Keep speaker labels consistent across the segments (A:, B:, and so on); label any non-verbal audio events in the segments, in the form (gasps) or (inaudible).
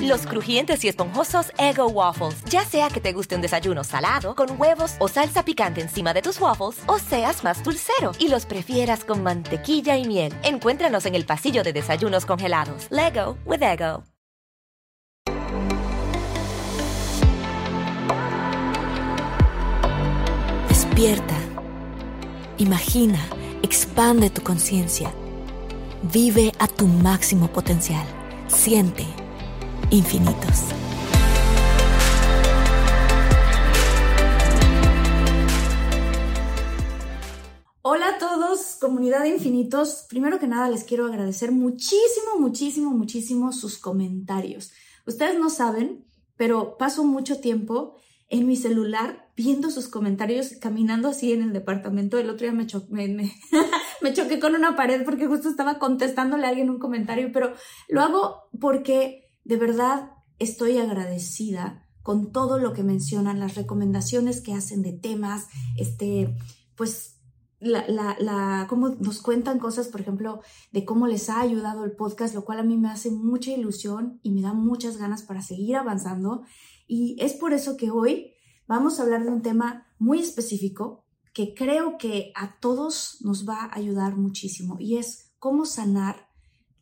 A: Los crujientes y esponjosos Ego Waffles. Ya sea que te guste un desayuno salado, con huevos o salsa picante encima de tus waffles, o seas más dulcero y los prefieras con mantequilla y miel. Encuéntranos en el pasillo de desayunos congelados. Lego with Ego.
B: Despierta. Imagina, expande tu conciencia. Vive a tu máximo potencial. Siente infinitos.
C: Hola a todos, comunidad de infinitos. Primero que nada les quiero agradecer muchísimo, muchísimo, muchísimo sus comentarios. Ustedes no saben, pero paso mucho tiempo en mi celular viendo sus comentarios, caminando así en el departamento. El otro día me, (laughs) me choqué con una pared porque justo estaba contestándole a alguien un comentario, pero lo hago porque de verdad estoy agradecida con todo lo que mencionan, las recomendaciones que hacen de temas, este, pues la, la, la, cómo nos cuentan cosas, por ejemplo, de cómo les ha ayudado el podcast, lo cual a mí me hace mucha ilusión y me da muchas ganas para seguir avanzando. Y es por eso que hoy vamos a hablar de un tema muy específico que creo que a todos nos va a ayudar muchísimo y es cómo sanar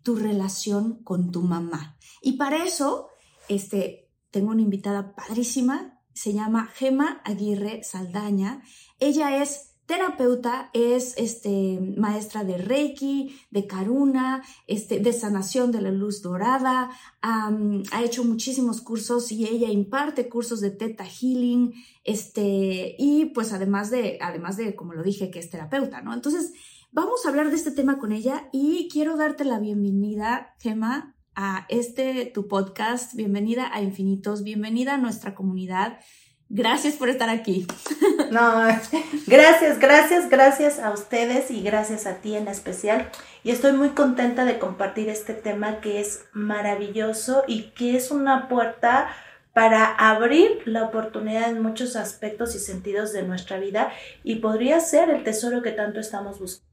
C: tu relación con tu mamá. Y para eso, este, tengo una invitada padrísima, se llama Gema Aguirre Saldaña. Ella es terapeuta, es este, maestra de Reiki, de Karuna, este, de sanación de la luz dorada, ha hecho muchísimos cursos y ella imparte cursos de Theta Healing, este, y pues además de, además de, como lo dije, que es terapeuta, ¿no? Entonces, Vamos a hablar de este tema con ella y quiero darte la bienvenida, Gemma, a este tu podcast. Bienvenida a Infinitos, bienvenida a nuestra comunidad. Gracias por estar aquí. (laughs)
D: No, gracias, gracias, gracias a ustedes y gracias a ti en especial. Y estoy muy contenta de compartir este tema que es maravilloso y que es una puerta para abrir la oportunidad en muchos aspectos y sentidos de nuestra vida y podría ser el tesoro que tanto estamos buscando.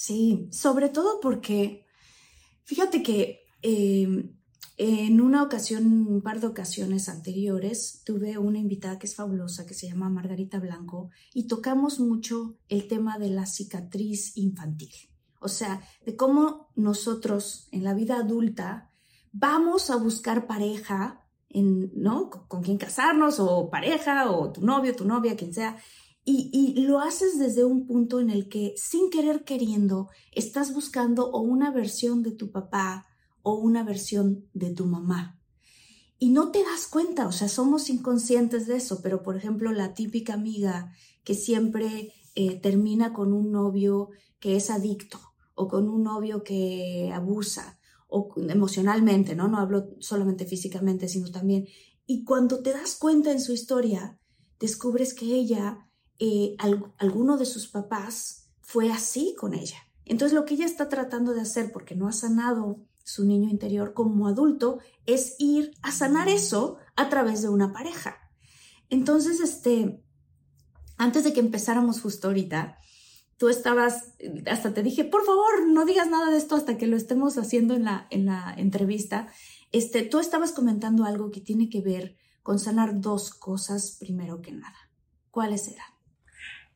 C: Sí, sobre todo porque, fíjate que em, en una ocasión, un par de ocasiones anteriores, tuve una invitada que es fabulosa, que se llama Margarita Blanco, y tocamos mucho el tema de la cicatriz infantil. O sea, de cómo nosotros en la vida adulta vamos a buscar pareja, en, ¿no? Con, con quién casarnos, o pareja, o tu novio, tu novia, quien sea, y, lo haces desde un punto en el que, sin querer queriendo, estás buscando o una versión de tu papá o una versión de tu mamá. Y no te das cuenta, o sea, somos inconscientes de eso, pero por ejemplo, la típica amiga que siempre eh, termina con un novio que es adicto o con un novio que abusa emocionalmente, ¿no? No hablo solamente físicamente, sino también. Y cuando te das cuenta en su historia, descubres que ella eh, alguno de sus papás fue así con ella. Entonces lo que ella está tratando de hacer, porque no ha sanado su niño interior como adulto, es ir a sanar eso a través de una pareja. Entonces, este, antes de que empezáramos justo ahorita, tú estabas, hasta te dije, por favor, no digas nada de esto hasta que lo estemos haciendo en la, en la entrevista. Este, tú estabas comentando algo que tiene que ver con sanar dos cosas primero que nada. ¿Cuáles eran?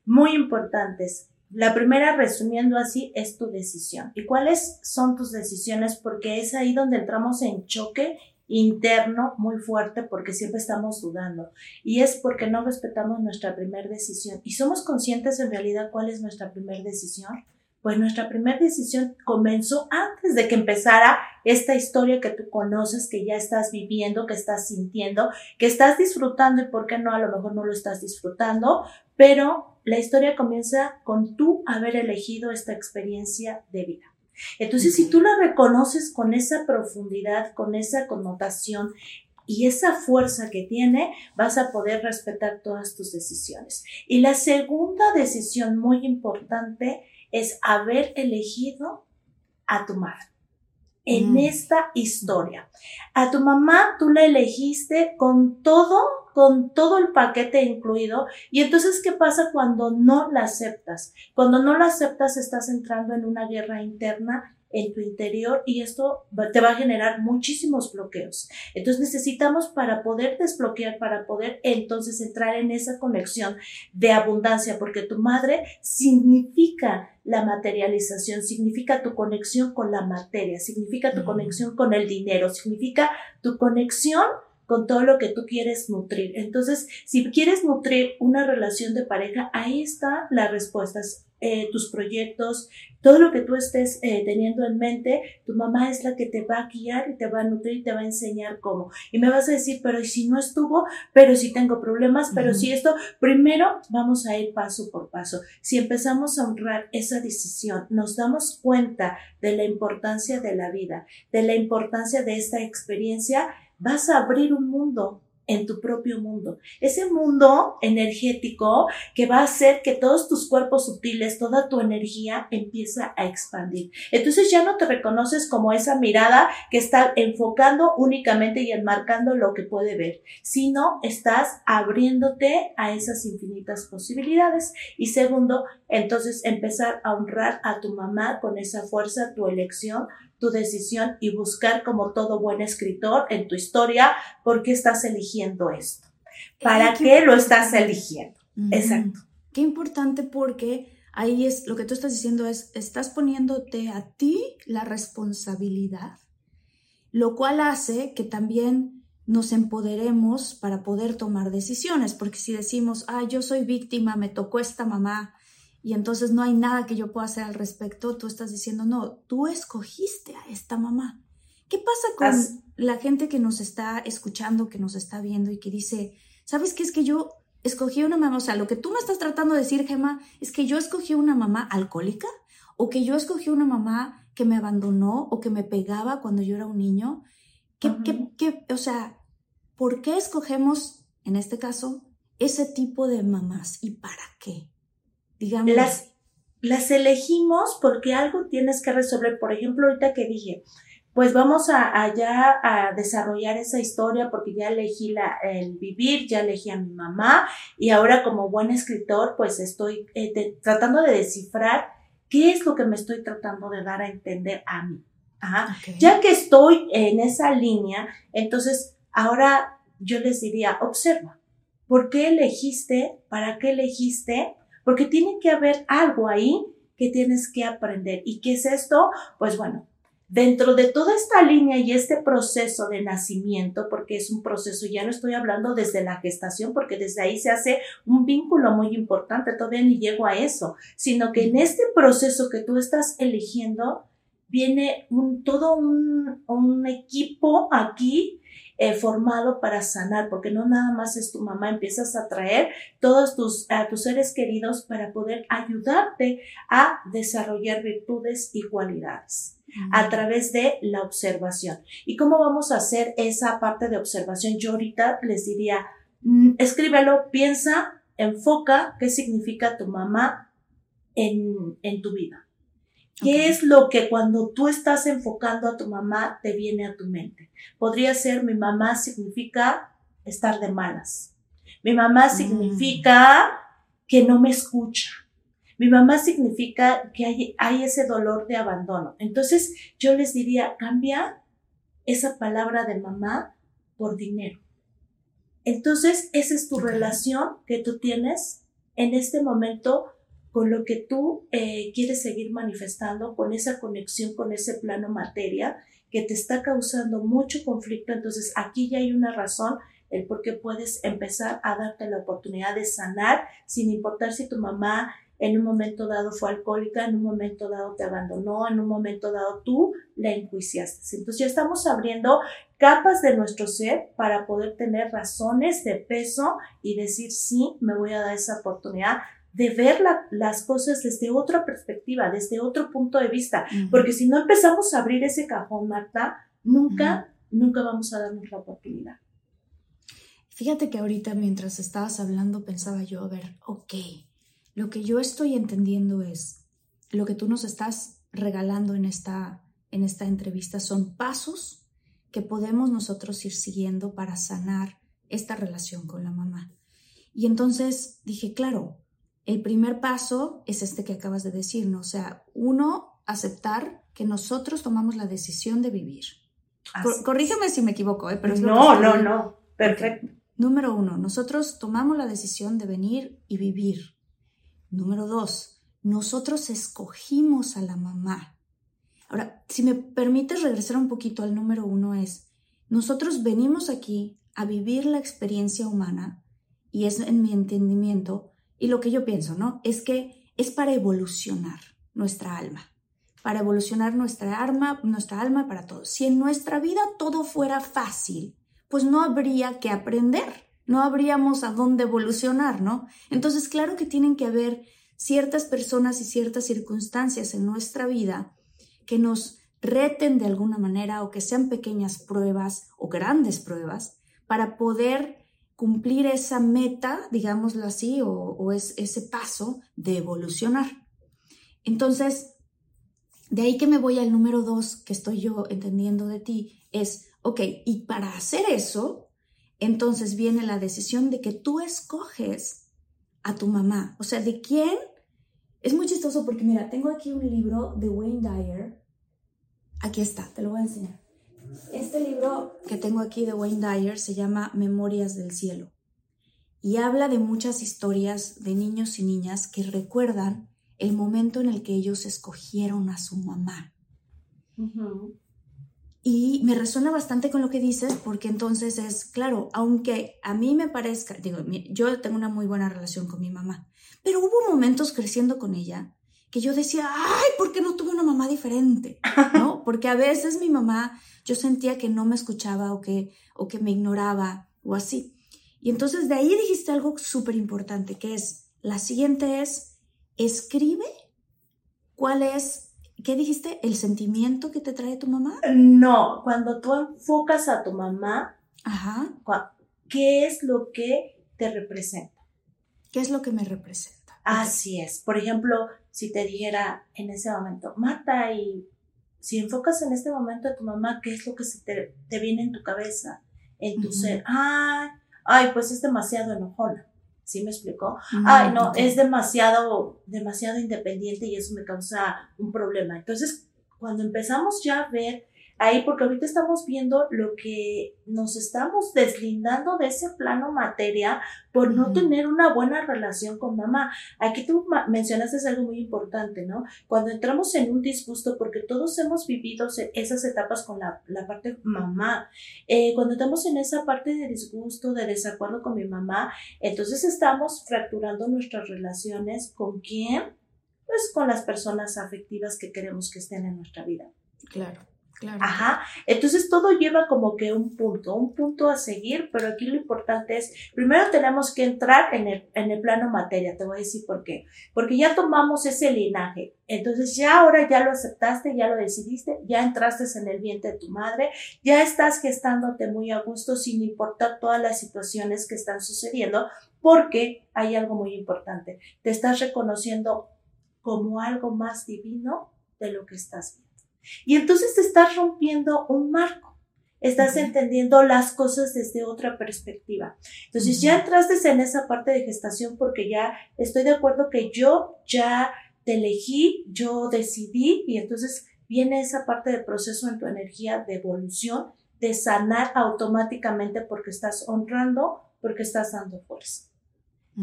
D: Muy importantes. La primera, resumiendo así, es tu decisión. ¿Y cuáles son tus decisiones? Porque es ahí donde entramos en choque interno muy fuerte porque siempre estamos dudando. Y es porque no respetamos nuestra primera decisión. ¿Y somos conscientes en realidad cuál es nuestra primera decisión? Pues nuestra primera decisión comenzó antes de que empezara esta historia que tú conoces, que ya estás viviendo, que estás sintiendo, que estás disfrutando y por qué no, a lo mejor no lo estás disfrutando, pero la historia comienza con tú haber elegido esta experiencia de vida. Entonces, si tú la reconoces con esa profundidad, con esa connotación y esa fuerza que tiene, vas a poder respetar todas tus decisiones. Y la segunda decisión muy importante es haber elegido a tu madre en mm. esta historia. A tu mamá tú la elegiste con todo, con todo el paquete incluido. Y entonces, ¿qué pasa cuando no la aceptas? Cuando no la aceptas, estás entrando en una guerra interna en tu interior y esto te va a generar muchísimos bloqueos. Entonces necesitamos para poder desbloquear, para poder entonces entrar en esa conexión de abundancia, porque tu madre significa la materialización, significa tu conexión con la materia, significa tu conexión con el dinero, significa tu conexión con todo lo que tú quieres nutrir. Entonces, si quieres nutrir una relación de pareja, ahí está la respuesta. Eh, tus proyectos, todo lo que tú estés eh, teniendo en mente, tu mamá es la que te va a guiar y te va a nutrir y te va a enseñar cómo. Y me vas a decir, pero si no estuvo, pero si tengo problemas, pero si esto, primero vamos a ir paso por paso. Si empezamos a honrar esa decisión, nos damos cuenta de la importancia de la vida, de la importancia de esta experiencia, vas a abrir un mundo en tu propio mundo. Ese mundo energético que va a hacer que todos tus cuerpos sutiles, toda tu energía empieza a expandir. Entonces ya no te reconoces como esa mirada que está enfocando únicamente y enmarcando lo que puede ver, sino estás abriéndote a esas infinitas posibilidades. Y segundo, entonces empezar a honrar a tu mamá con esa fuerza, tu elección, tu decisión y buscar como todo buen escritor en tu historia por qué estás eligiendo esto. ¿Para qué, lo estás eligiendo? Exacto.
C: Qué importante porque ahí es lo que tú estás diciendo es, estás poniéndote a ti la responsabilidad, lo cual hace que también nos empoderemos para poder tomar decisiones, porque si decimos, ah, yo soy víctima, me tocó esta mamá, y entonces no hay nada que yo pueda hacer al respecto, tú estás diciendo, no, tú escogiste a esta mamá. ¿Qué pasa con la gente que nos está escuchando, que nos está viendo y que dice, ¿sabes qué es que yo escogí una mamá? O sea, lo que tú me estás tratando de decir, Gemma, es que yo escogí una mamá alcohólica o que yo escogí una mamá que me abandonó o que me pegaba cuando yo era un niño. ¿Qué, qué, o sea, ¿por qué escogemos, en este caso, ese tipo de mamás y para qué?
D: Las, las elegimos porque algo tienes que resolver. Por ejemplo, ahorita que dije, pues vamos a, allá a desarrollar esa historia porque ya elegí la, el vivir, ya elegí a mi mamá y ahora como buen escritor pues estoy eh, tratando de descifrar qué es lo que me estoy tratando de dar a entender a mí. Ya que estoy en esa línea, entonces ahora yo les diría, observa, ¿por qué elegiste? ¿Para qué elegiste? Porque tiene que haber algo ahí que tienes que aprender. ¿Y qué es esto? Pues bueno, dentro de toda esta línea y este proceso de nacimiento, porque es un proceso, ya no estoy hablando desde la gestación, porque desde ahí se hace un vínculo muy importante, todavía ni llego a eso, sino que en este proceso que tú estás eligiendo, viene un, todo un, un equipo aquí eh, formado para sanar, porque no nada más es tu mamá, empiezas a traer todos tus, a tus seres queridos para poder ayudarte a desarrollar virtudes y cualidades a través de la observación. ¿Y cómo vamos a hacer esa parte de observación? Yo ahorita les diría, mm, escríbelo, piensa, enfoca qué significa tu mamá en, en tu vida. ¿Qué es lo que cuando tú estás enfocando a tu mamá te viene a tu mente? Podría ser mi mamá significa estar de malas. Mi mamá mm. significa que no me escucha. Mi mamá significa que hay, hay, ese dolor de abandono. Entonces yo les diría, cambia esa palabra de mamá por dinero. Entonces esa es tu relación que tú tienes en este momento con lo que tú eh, quieres seguir manifestando, con esa conexión con ese plano materia que te está causando mucho conflicto. Entonces aquí ya hay una razón el por qué puedes empezar a darte la oportunidad de sanar sin importar si tu mamá en un momento dado fue alcohólica, en un momento dado te abandonó, en un momento dado tú la enjuiciaste. Entonces ya estamos abriendo capas de nuestro ser para poder tener razones de peso y decir, sí, me voy a dar esa oportunidad de ver las cosas desde otra perspectiva, desde otro punto de vista, porque si no empezamos a abrir ese cajón, Marta, nunca, nunca vamos a darnos la oportunidad.
C: Fíjate que ahorita mientras estabas hablando pensaba yo, a ver, ok, lo que yo estoy entendiendo es, lo que tú nos estás regalando en esta, en esta entrevista son pasos que podemos nosotros ir siguiendo para sanar esta relación con la mamá. Y entonces dije, claro, el primer paso es este que acabas de decir, ¿no? O sea, uno, aceptar que nosotros tomamos la decisión de vivir. corrígeme si me equivoco, ¿eh? Pero
D: no, no, no, perfecto.
C: Número uno, nosotros tomamos la decisión de venir y vivir. Número dos, nosotros escogimos a la mamá. Ahora, si me permites regresar un poquito al número uno, es, nosotros venimos aquí a vivir la experiencia humana y es en mi entendimiento y lo que yo pienso, ¿no? Es que es para evolucionar nuestra alma, para evolucionar nuestra alma, nuestra alma para todos. Si en nuestra vida todo fuera fácil, pues no habría que aprender no habríamos a dónde evolucionar, ¿no? Entonces, claro que tienen que haber ciertas personas y ciertas circunstancias en nuestra vida que nos reten de alguna manera o que sean pequeñas pruebas o grandes pruebas para poder cumplir esa meta, digámoslo así, o, es, ese paso de evolucionar. Entonces, de ahí que me voy al número dos que estoy yo entendiendo de ti, es, ok, y para hacer eso, entonces viene la decisión de que tú escoges a tu mamá. O sea, ¿de quién? Es muy chistoso porque mira, tengo aquí un libro de Wayne Dyer. Aquí está, te lo voy a enseñar. Este libro que tengo aquí de Wayne Dyer se llama Memorias del Cielo y habla de muchas historias de niños y niñas que recuerdan el momento en el que ellos escogieron a su mamá. Y me resuena bastante con lo que dices porque entonces es, claro, aunque a mí me parezca, digo, yo tengo una muy buena relación con mi mamá, pero hubo momentos creciendo con ella que yo decía, ay, ¿por qué no tuve una mamá diferente? ¿No? (laughs) Porque a veces mi mamá, yo sentía que no me escuchaba o que, o que me ignoraba o así. Y entonces de ahí dijiste algo súper importante, que es, la siguiente es, escribe cuál es ¿Qué dijiste? ¿El sentimiento que te trae tu mamá?
D: No, cuando tú enfocas a tu mamá, Ajá. ¿qué es lo que te representa?
C: ¿Qué es lo que me representa?
D: Así es. Por ejemplo, si te dijera en ese momento, Marta, y si enfocas en este momento a tu mamá, ¿qué es lo que se te, viene en tu cabeza, en tu ser? Ay, ay, pues es demasiado enojona. ¿Sí me explicó? Ay, no, es demasiado, demasiado independiente y eso me causa un problema. Entonces, cuando empezamos ya a ver ahí, porque ahorita estamos viendo lo que nos estamos deslindando de ese plano materia por no tener una buena relación con mamá. Aquí tú mencionaste algo muy importante, ¿no? Cuando entramos en un disgusto, porque todos hemos vivido esas etapas con la, la parte mamá, eh, cuando estamos en esa parte de disgusto, de desacuerdo con mi mamá, entonces estamos fracturando nuestras relaciones con quién? Pues con las personas afectivas que queremos que estén en nuestra vida.
C: Claro.
D: Ajá. Entonces todo lleva como que un punto, un punto a seguir, pero aquí lo importante es, primero tenemos que entrar en el, en el plano materia, te voy a decir por qué. Porque ya tomamos ese linaje. Entonces ya ahora ya lo aceptaste, ya lo decidiste, ya entraste en el vientre de tu madre, ya estás gestándote muy a gusto sin importar todas las situaciones que están sucediendo, porque hay algo muy importante. Te estás reconociendo como algo más divino de lo que estás. Y entonces te estás rompiendo un marco, estás entendiendo las cosas desde otra perspectiva. Entonces ya entraste en esa parte de gestación porque ya estoy de acuerdo que yo ya te elegí, yo decidí y entonces viene esa parte del proceso en tu energía de evolución, de sanar automáticamente porque estás honrando, porque estás dando fuerza.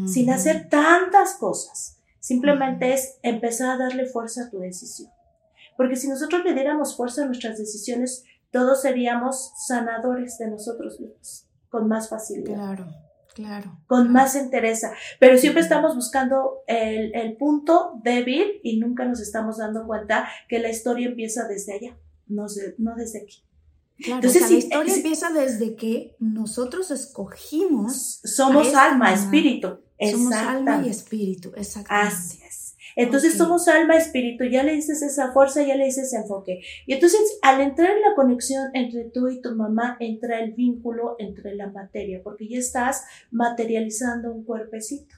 D: Sin hacer tantas cosas. Simplemente es empezar a darle fuerza a tu decisión. Porque si nosotros le diéramos fuerza a nuestras decisiones, todos seríamos sanadores de nosotros mismos, con más facilidad.
C: Claro, Claro.
D: Con más entereza. Pero siempre estamos buscando el, el, punto débil y nunca nos estamos dando cuenta que la historia empieza desde allá, no, no desde aquí.
C: Claro, Entonces, la historia empieza desde que nosotros escogimos.
D: Somos alma, espíritu.
C: Somos alma y espíritu, exactamente.
D: Así es. Entonces somos alma, espíritu, ya le dices esa fuerza, ya le dices ese enfoque. Y entonces al entrar en la conexión entre tú y tu mamá, entra el vínculo entre la materia, porque ya estás materializando un cuerpecito.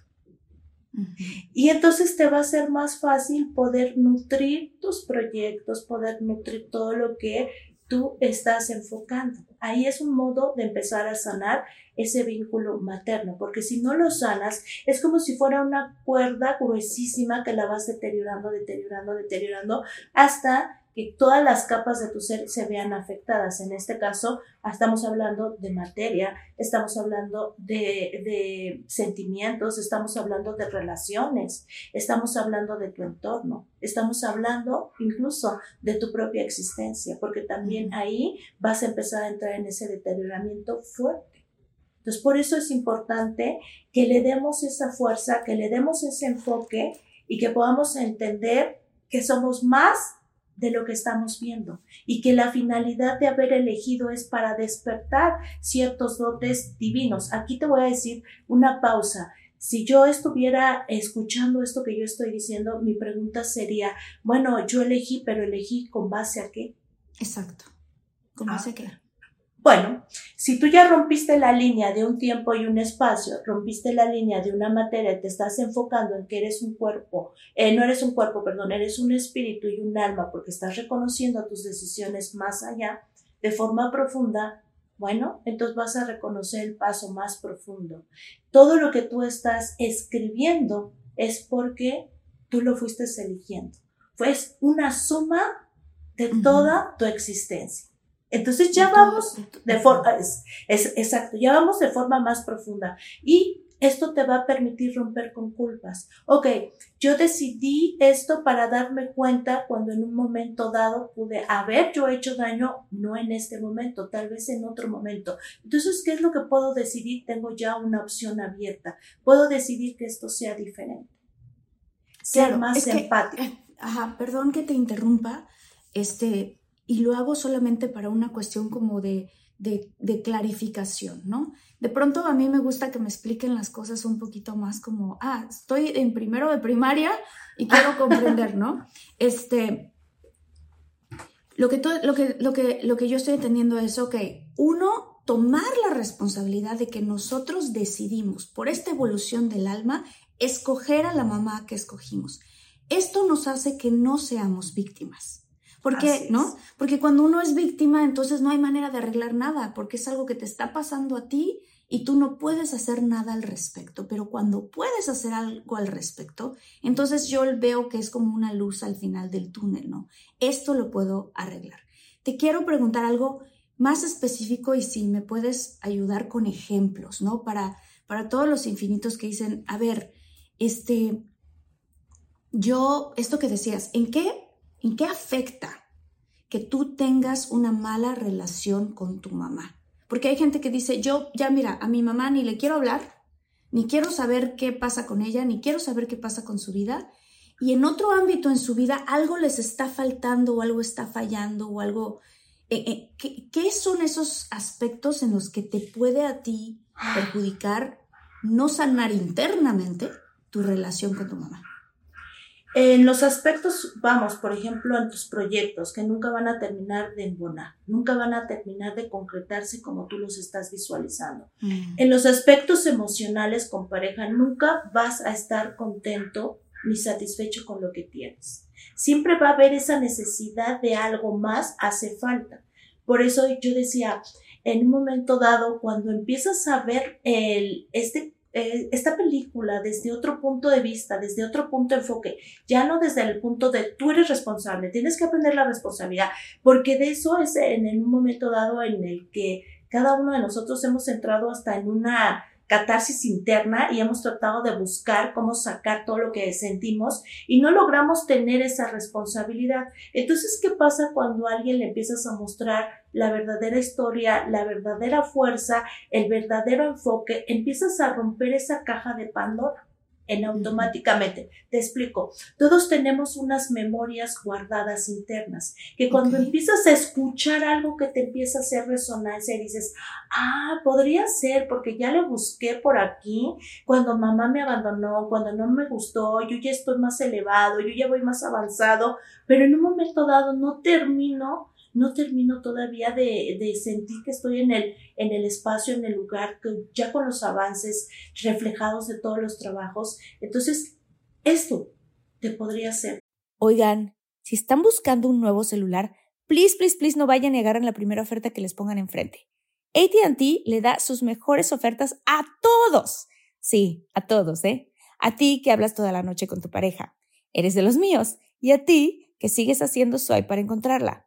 D: Y entonces te va a ser más fácil poder nutrir tus proyectos, poder nutrir todo lo que tú estás enfocando. Ahí es un modo de empezar a sanar ese vínculo materno, porque si no lo sanas, es como si fuera una cuerda gruesísima que la vas deteriorando, deteriorando, deteriorando, hasta que todas las capas de tu ser se vean afectadas. En este caso, estamos hablando de materia, estamos hablando de, de, sentimientos, estamos hablando de relaciones, estamos hablando de tu entorno, estamos hablando incluso de tu propia existencia, porque también ahí vas a empezar a entrar en ese deterioramiento fuerte. Entonces, por eso es importante que le demos esa fuerza, que le demos ese enfoque y que podamos entender que somos más de lo que estamos viendo y que la finalidad de haber elegido es para despertar ciertos dotes divinos. Aquí te voy a decir una pausa. Si yo estuviera escuchando esto que yo estoy diciendo, mi pregunta sería, bueno, yo elegí, pero elegí con base a qué?
C: Exacto. ¿Con base a qué?
D: Bueno, si tú ya rompiste la línea de un tiempo y un espacio, rompiste la línea de una materia, te estás enfocando en que eres un cuerpo, eh, no eres un cuerpo, perdón, eres un espíritu y un alma porque estás reconociendo tus decisiones más allá, de forma profunda, bueno, entonces vas a reconocer el paso más profundo. Todo lo que tú estás escribiendo es porque tú lo fuiste eligiendo. Fue una suma de toda tu existencia. Entonces ya vamos de forma, es, exacto, ya vamos de forma más profunda y esto te va a permitir romper con culpas. Ok, yo decidí esto para darme cuenta cuando en un momento dado pude haber yo hecho daño, no en este momento, tal vez en otro momento. Entonces, ¿qué es lo que puedo decidir? Tengo ya una opción abierta. Puedo decidir que esto sea diferente. Ser más empático.
C: Eh, ajá, perdón que te interrumpa. Este, y lo hago solamente para una cuestión como de, de, clarificación, ¿no? De pronto a mí me gusta que me expliquen las cosas un poquito más como, ah, estoy en primero de primaria y quiero (laughs) comprender, ¿no? Este, lo que, lo, que, lo, que, lo que yo estoy entendiendo es, ok, uno, tomar la responsabilidad de que nosotros decidimos por esta evolución del alma escoger a la mamá que escogimos. Esto nos hace que no seamos víctimas. ¿Por qué? ¿No? Porque cuando uno es víctima, entonces no hay manera de arreglar nada, porque es algo que te está pasando a ti y tú no puedes hacer nada al respecto. Pero cuando puedes hacer algo al respecto, entonces yo veo que es como una luz al final del túnel, ¿no? Esto lo puedo arreglar. Te quiero preguntar algo más específico y si me puedes ayudar con ejemplos, ¿no? Para, para todos los infinitos que dicen, a ver, este, yo, esto que decías, ¿en qué ¿En qué afecta que tú tengas una mala relación con tu mamá? Porque hay gente que dice, yo ya mira, a mi mamá ni le quiero hablar, ni quiero saber qué pasa con ella, ni quiero saber qué pasa con su vida. Y en otro ámbito en su vida algo les está faltando o algo está fallando o algo... Eh, eh, ¿qué, ¿Qué son esos aspectos en los que te puede a ti perjudicar no sanar internamente tu relación con tu mamá?
D: En los aspectos, vamos, por ejemplo, en tus proyectos que nunca van a terminar de embonar, nunca van a terminar de concretarse como tú los estás visualizando. Mm. En los aspectos emocionales con pareja, nunca vas a estar contento ni satisfecho con lo que tienes. Siempre va a haber esa necesidad de algo más, hace falta. Por eso yo decía, en un momento dado, cuando empiezas a ver el, este eh, esta película desde otro punto de vista, desde otro punto de enfoque, ya no desde el punto de tú eres responsable, tienes que aprender la responsabilidad, porque de eso es en, en un momento dado en el que cada uno de nosotros hemos entrado hasta en una catarsis interna y hemos tratado de buscar cómo sacar todo lo que sentimos y no logramos tener esa responsabilidad. Entonces, ¿qué pasa cuando alguien le empiezas a mostrar la verdadera historia, la verdadera fuerza, el verdadero enfoque, empiezas a romper esa caja de Pandora en automáticamente. Te explico. Todos tenemos unas memorias guardadas internas que cuando empiezas a escuchar algo que te empieza a hacer resonancia y dices, ah, podría ser porque ya lo busqué por aquí, cuando mamá me abandonó, cuando no me gustó, yo ya estoy más elevado, yo ya voy más avanzado, pero en un momento dado no termino no termino todavía de, sentir que estoy en el, espacio, en el lugar, que ya con los avances reflejados de todos los trabajos. Entonces, esto te podría hacer.
B: Oigan, si están buscando un nuevo celular, please, please, please no vayan a negar en la primera oferta que les pongan enfrente. ATT le da sus mejores ofertas a todos. Sí, a todos, ¿eh? A ti que hablas toda la noche con tu pareja. Eres de los míos. Y a ti que sigues haciendo swipe para encontrarla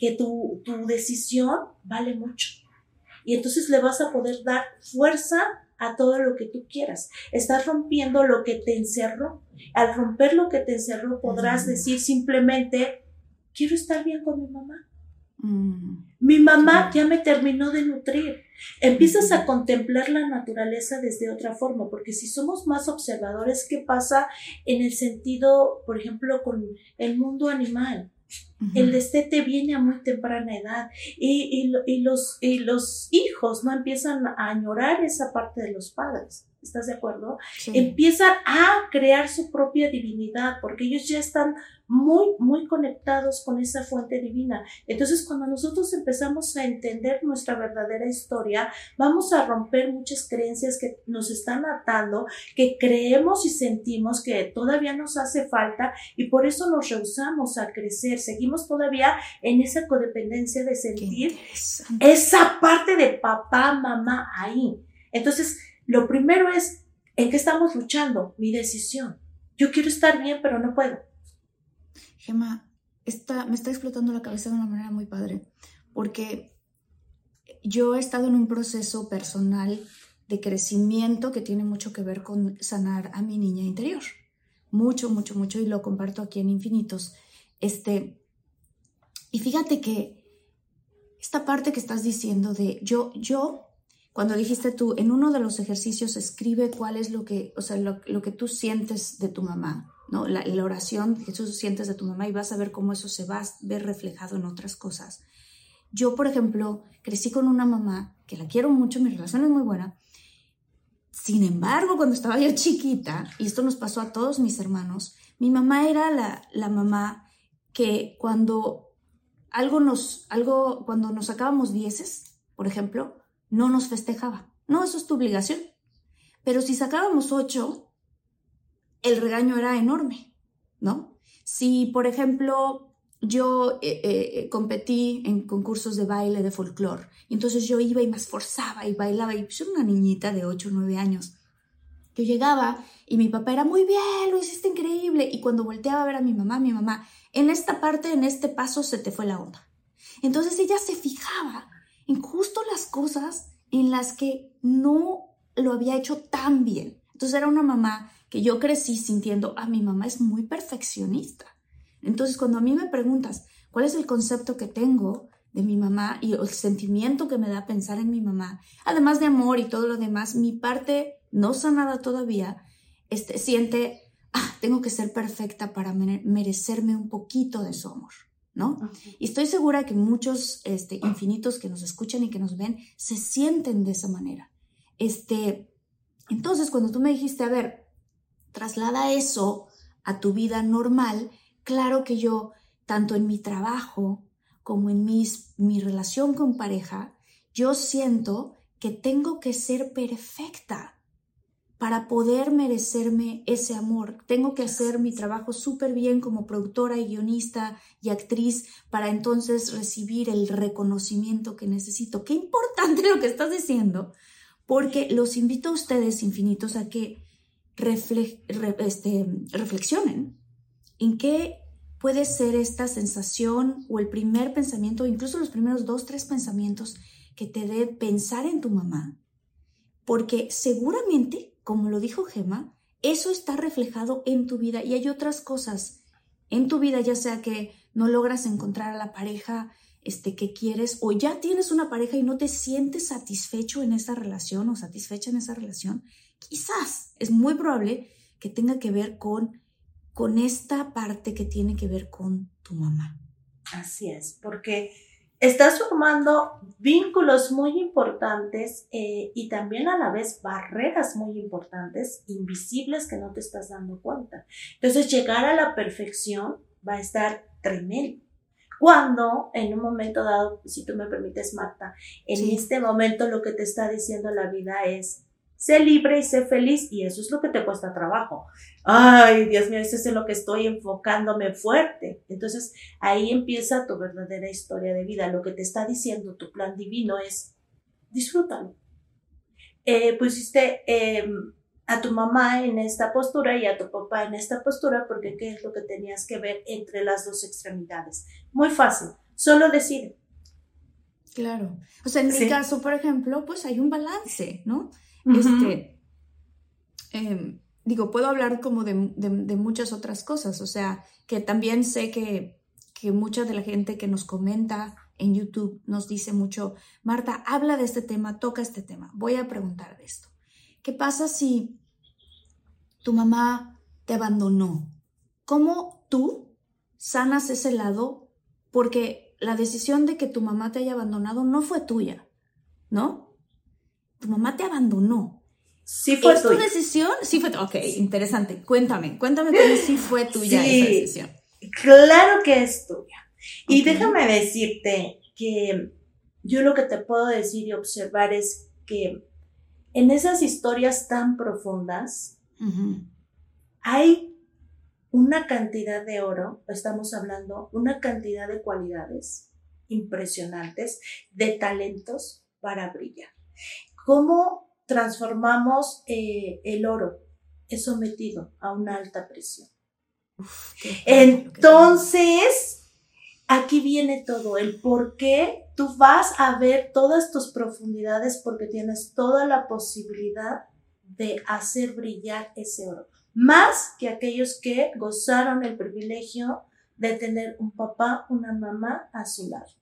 D: que tu, tu decisión vale mucho. Y entonces le vas a poder dar fuerza a todo lo que tú quieras. Estás rompiendo lo que te encerró. Al romper lo que te encerró podrás decir simplemente, quiero estar bien con mi mamá. Mm. Mi mamá ya me terminó de nutrir. Empiezas a contemplar la naturaleza desde otra forma, porque si somos más observadores, ¿qué pasa en el sentido, por ejemplo, con el mundo animal? El destete viene a muy temprana edad y, y, los, y los hijos no empiezan a añorar esa parte de los padres. ¿Estás de acuerdo? Empiezan a crear su propia divinidad porque ellos ya están muy, muy conectados con esa fuente divina. Entonces, cuando nosotros empezamos a entender nuestra verdadera historia, vamos a romper muchas creencias que nos están atando, que creemos y sentimos que todavía nos hace falta y por eso nos rehusamos a crecer. Seguimos todavía en esa codependencia de sentir esa parte de papá, mamá ahí. Entonces, lo primero es, ¿en qué estamos luchando? Mi decisión. Yo quiero estar bien, pero no puedo.
C: Gemma, esta, me está explotando la cabeza de una manera muy padre, porque yo he estado en un proceso personal de crecimiento que tiene mucho que ver con sanar a mi niña interior. Mucho, mucho, mucho, y lo comparto aquí en Infinitos. Este, y fíjate que esta parte que estás diciendo de yo, yo cuando dijiste tú, en uno de los ejercicios escribe cuál es lo que, o sea, lo, que tú sientes de tu mamá, ¿no? La, oración que tú sientes de tu mamá y vas a ver cómo eso se va a ver reflejado en otras cosas. Yo, por ejemplo, crecí con una mamá que la quiero mucho, mi relación es muy buena. Sin embargo, cuando estaba yo chiquita, y esto nos pasó a todos mis hermanos, mi mamá era la, la mamá que cuando algo nos, algo, cuando nos sacábamos dieces, por ejemplo, no nos festejaba. No, eso es tu obligación. Pero si sacábamos ocho, el regaño era enorme, ¿no? Si, por ejemplo, yo eh, eh, competí en concursos de baile de folclore, entonces yo iba y me esforzaba y bailaba, y yo era una niñita de ocho o nueve años. Yo llegaba y mi papá era muy bien, lo hiciste increíble. Y cuando volteaba a ver a mi mamá, mi mamá, en esta parte, en este paso, se te fue la onda. Entonces ella se fijaba en justo las cosas en las que no lo había hecho tan bien. Entonces era una mamá que yo crecí sintiendo, ah, mi mamá es muy perfeccionista. Entonces cuando a mí me preguntas cuál es el concepto que tengo de mi mamá y el sentimiento que me da pensar en mi mamá, además de amor y todo lo demás, mi parte no sanada todavía, este, siente, ah, tengo que ser perfecta para merecerme un poquito de su amor. ¿No? Y estoy segura que muchos este, infinitos que nos escuchan y que nos ven se sienten de esa manera. Este, entonces, cuando tú me dijiste, a ver, traslada eso a tu vida normal, claro que yo, tanto en mi trabajo como en mis, mi relación con pareja, yo siento que tengo que ser perfecta para poder merecerme ese amor. Tengo que hacer mi trabajo súper bien como productora y guionista y actriz para entonces recibir el reconocimiento que necesito. Qué importante (laughs) lo que estás diciendo, porque los invito a ustedes infinitos a que este, reflexionen en qué puede ser esta sensación o el primer pensamiento, incluso los primeros dos, tres pensamientos que te dé pensar en tu mamá, porque seguramente como lo dijo Gemma, eso está reflejado en tu vida y hay otras cosas en tu vida, ya sea que no logras encontrar a la pareja este, que quieres o ya tienes una pareja y no te sientes satisfecho en esa relación o satisfecha en esa relación, quizás es muy probable que tenga que ver con, con esta parte que tiene que ver con tu mamá.
D: Así es, porque estás formando vínculos muy importantes eh, y también a la vez barreras muy importantes, invisibles que no te estás dando cuenta. Entonces, llegar a la perfección va a estar tremendo. Cuando en un momento dado, si tú me permites, Marta, en este momento lo que te está diciendo la vida es, sé libre y sé feliz y eso es lo que te cuesta trabajo. Ay, Dios mío, eso es en lo que estoy enfocándome fuerte. Entonces ahí empieza tu verdadera historia de vida. Lo que te está diciendo tu plan divino es, disfrútalo. Eh, pusiste em, a tu mamá en esta postura y a tu papá en esta postura porque qué es lo que tenías que ver entre las dos extremidades. Muy fácil, solo decide.
C: Claro. O sea, en mi caso, por ejemplo, pues hay un balance, ¿no? Este, em, digo, puedo hablar como de, muchas otras cosas, o sea, que también sé que, que mucha de la gente que nos comenta en YouTube nos dice mucho, Marta, habla de este tema, toca este tema, voy a preguntar de esto. ¿Qué pasa si tu mamá te abandonó? ¿Cómo tú sanas ese lado? Porque la decisión de que tu mamá te haya abandonado no fue tuya, ¿no? Tu mamá te abandonó.
D: Sí fue
C: ¿Es tu decisión? Sí fue, ok, interesante. Cuéntame, cuéntame cómo sí fue (laughs) tuya esa decisión.
D: Claro que es tuya. Y déjame decirte que yo lo que te puedo decir y observar es que en esas historias tan profundas hay una cantidad de oro, estamos hablando, una cantidad de cualidades impresionantes, de talentos para brillar. ¿Cómo transformamos eh, el oro? Es sometido a una alta presión. Entonces, aquí viene todo, el por qué tú vas a ver todas tus profundidades porque tienes toda la posibilidad de hacer brillar ese oro. Más que aquellos que gozaron el privilegio de tener un papá, una mamá a su lado.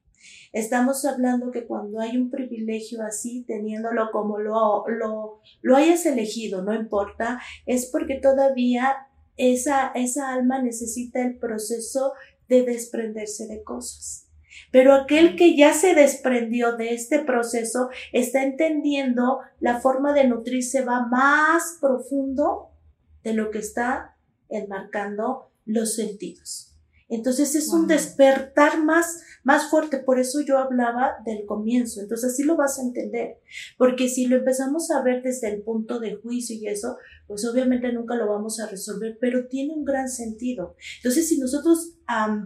D: Estamos hablando que cuando hay un privilegio así, teniéndolo como lo, lo, lo hayas elegido, no importa, es porque todavía esa, esa alma necesita el proceso de desprenderse de cosas. Pero aquel que ya se desprendió de este proceso está entendiendo la forma de nutrirse va más profundo de lo que está enmarcando los sentidos. Entonces es un despertar más, más fuerte. Por eso yo hablaba del comienzo. Entonces así lo vas a entender. Porque si lo empezamos a ver desde el punto de juicio y eso, pues obviamente nunca lo vamos a resolver, pero tiene un gran sentido. Entonces si nosotros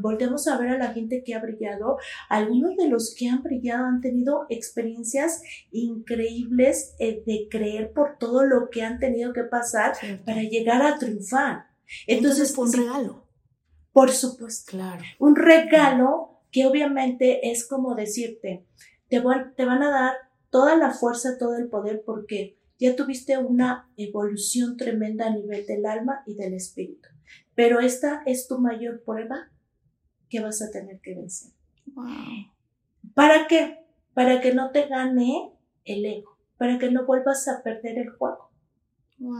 D: volvemos a ver a la gente que ha brillado, algunos de los que han brillado han tenido experiencias increíbles eh, de creer por todo lo que han tenido que pasar para llegar a triunfar.
C: Entonces, fue un regalo
D: por supuesto. Claro. Un regalo que obviamente es como decirte, te, te van a dar toda la fuerza, todo el poder porque ya tuviste una evolución tremenda a nivel del alma y del espíritu. Pero esta es tu mayor prueba que vas a tener que vencer. ¿Para qué? Para que no te gane el ego, para que no vuelvas a perder el juego.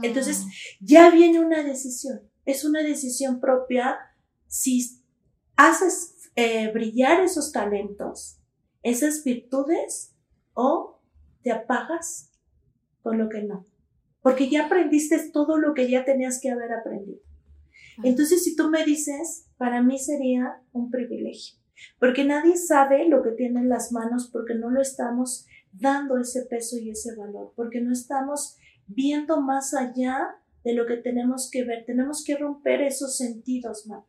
D: Entonces, ya viene una decisión. Es una decisión propia si haces eh, brillar esos talentos, esas virtudes, o te apagas con lo que no. Porque ya aprendiste todo lo que ya tenías que haber aprendido. Entonces, si tú me dices, para mí sería un privilegio, porque nadie sabe lo que tiene en las manos porque no lo estamos dando ese peso y ese valor, porque no estamos viendo más allá de lo que tenemos que ver. Tenemos que romper esos sentidos, Marta.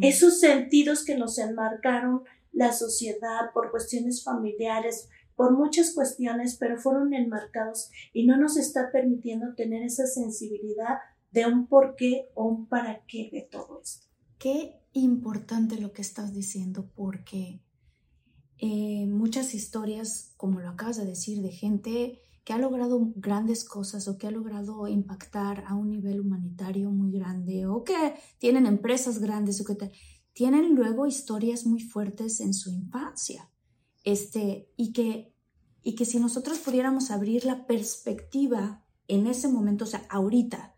D: Esos sentidos que nos enmarcaron la sociedad por cuestiones familiares, por muchas cuestiones, pero fueron enmarcados y no nos está permitiendo tener esa sensibilidad de un por qué o un para qué de todo esto.
C: Qué importante lo que estás diciendo, porque eh, muchas historias, como lo acabas de decir, de gente que ha logrado grandes cosas o que ha logrado impactar a un nivel humanitario muy grande o que tienen empresas grandes o que tienen luego historias muy fuertes en su infancia. Este, y que y que si nosotros pudiéramos abrir la perspectiva en ese momento, o sea, ahorita,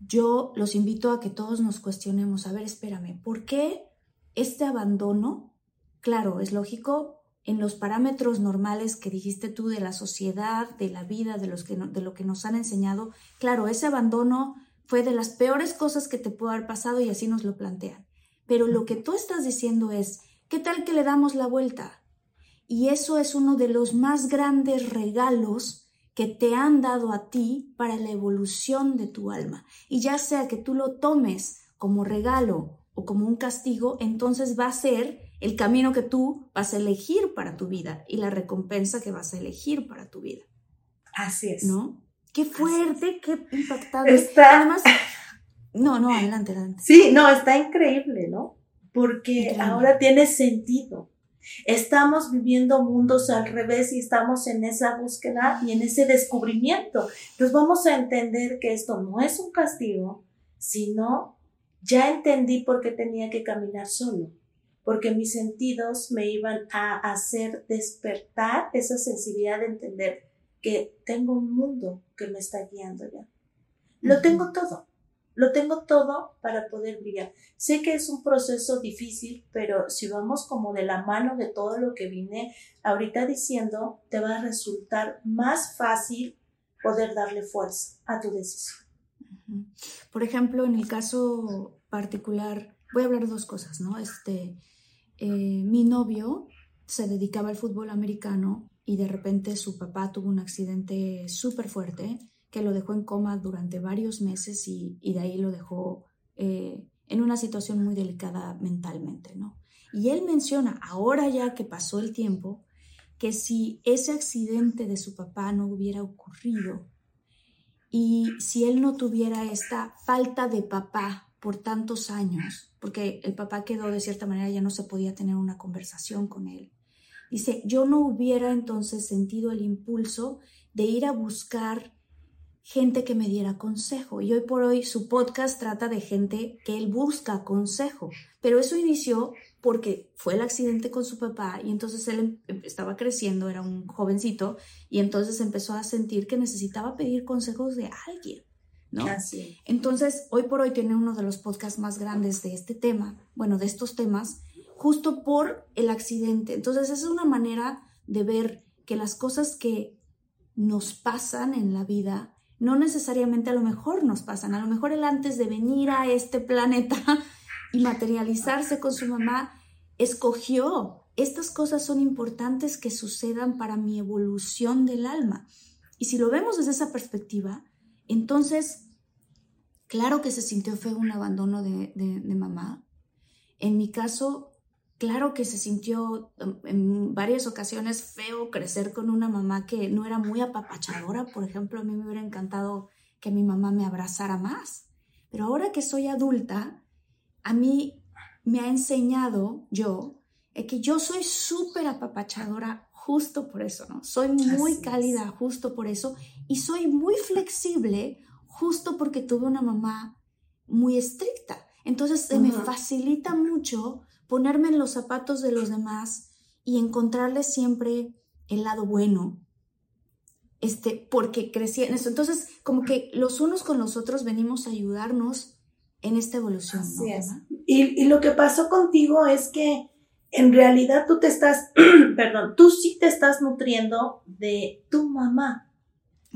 C: yo los invito a que todos nos cuestionemos, a ver, espérame, ¿por qué este abandono? Claro, es lógico, en los parámetros normales que dijiste tú de la sociedad, de la vida, de, los que de lo que nos han enseñado, claro, ese abandono fue de las peores cosas que te pudo haber pasado y así nos lo plantean. Pero lo que tú estás diciendo es, ¿qué tal que le damos la vuelta? Y eso es uno de los más grandes regalos que te han dado a ti para la evolución de tu alma. Y ya sea que tú lo tomes como regalo o como un castigo, entonces va a ser el camino que tú vas a elegir para tu vida y la recompensa que vas a elegir para tu vida.
D: Así es.
C: ¿No? Qué fuerte, qué impactante. Está... Además, no, no, adelante, adelante.
D: Sí, no, está increíble, ¿no? Porque ahora tiene sentido. Estamos viviendo mundos al revés y estamos en esa búsqueda y en ese descubrimiento. Entonces vamos a entender que esto no es un castigo, sino ya entendí por qué tenía que caminar solo porque mis sentidos me iban a hacer despertar esa sensibilidad de entender que tengo un mundo que me está guiando ya. Lo tengo todo, lo tengo todo para poder brillar. Sé que es un proceso difícil, pero si vamos como de la mano de todo lo que vine ahorita diciendo, te va a resultar más fácil poder darle fuerza a tu decisión.
C: Por ejemplo, en el caso particular, voy a hablar de dos cosas, ¿no? Este, eh, mi novio se dedicaba al fútbol americano y de repente su papá tuvo un accidente súper fuerte que lo dejó en coma durante varios meses y, de ahí lo dejó eh, en una situación muy delicada mentalmente, ¿no? Y él menciona, ahora ya que pasó el tiempo, que si ese accidente de su papá no hubiera ocurrido y si él no tuviera esta falta de papá por tantos años, porque el papá quedó de cierta manera, ya no se podía tener una conversación con él. Dice, yo no hubiera entonces sentido el impulso de ir a buscar gente que me diera consejo. Y hoy por hoy su podcast trata de gente que él busca consejo. Pero eso inició porque fue el accidente con su papá y entonces él em, estaba creciendo, era un jovencito, y entonces empezó a sentir que necesitaba pedir consejos de alguien. ¿No? Entonces, hoy por hoy tiene uno de los podcasts más grandes de este tema, bueno, de estos temas, justo por el accidente. Entonces, es una manera de ver que las cosas que nos pasan en la vida, no necesariamente a lo mejor nos pasan, a lo mejor él antes de venir a este planeta y materializarse con su mamá, escogió, estas cosas son importantes que sucedan para mi evolución del alma. Y si lo vemos desde esa perspectiva, entonces, claro que se sintió feo un abandono de, mamá. En mi caso, claro que se sintió um, en varias ocasiones feo crecer con una mamá que no era muy apapachadora. Por ejemplo, a mí me hubiera encantado que mi mamá me abrazara más. Pero ahora que soy adulta, a mí me ha enseñado yo que yo soy súper apapachadora justo por eso, ¿no? Soy muy cálida justo por eso y soy muy flexible justo porque tuve una mamá muy estricta. Entonces se me facilita mucho ponerme en los zapatos de los demás y encontrarle siempre el lado bueno. Este, porque crecí en eso. Entonces, como que los unos con los otros venimos a ayudarnos en esta evolución.
D: Así es. Y, y lo que pasó contigo es que en realidad tú te estás, (clears throat) perdón, tú sí te estás nutriendo de tu mamá,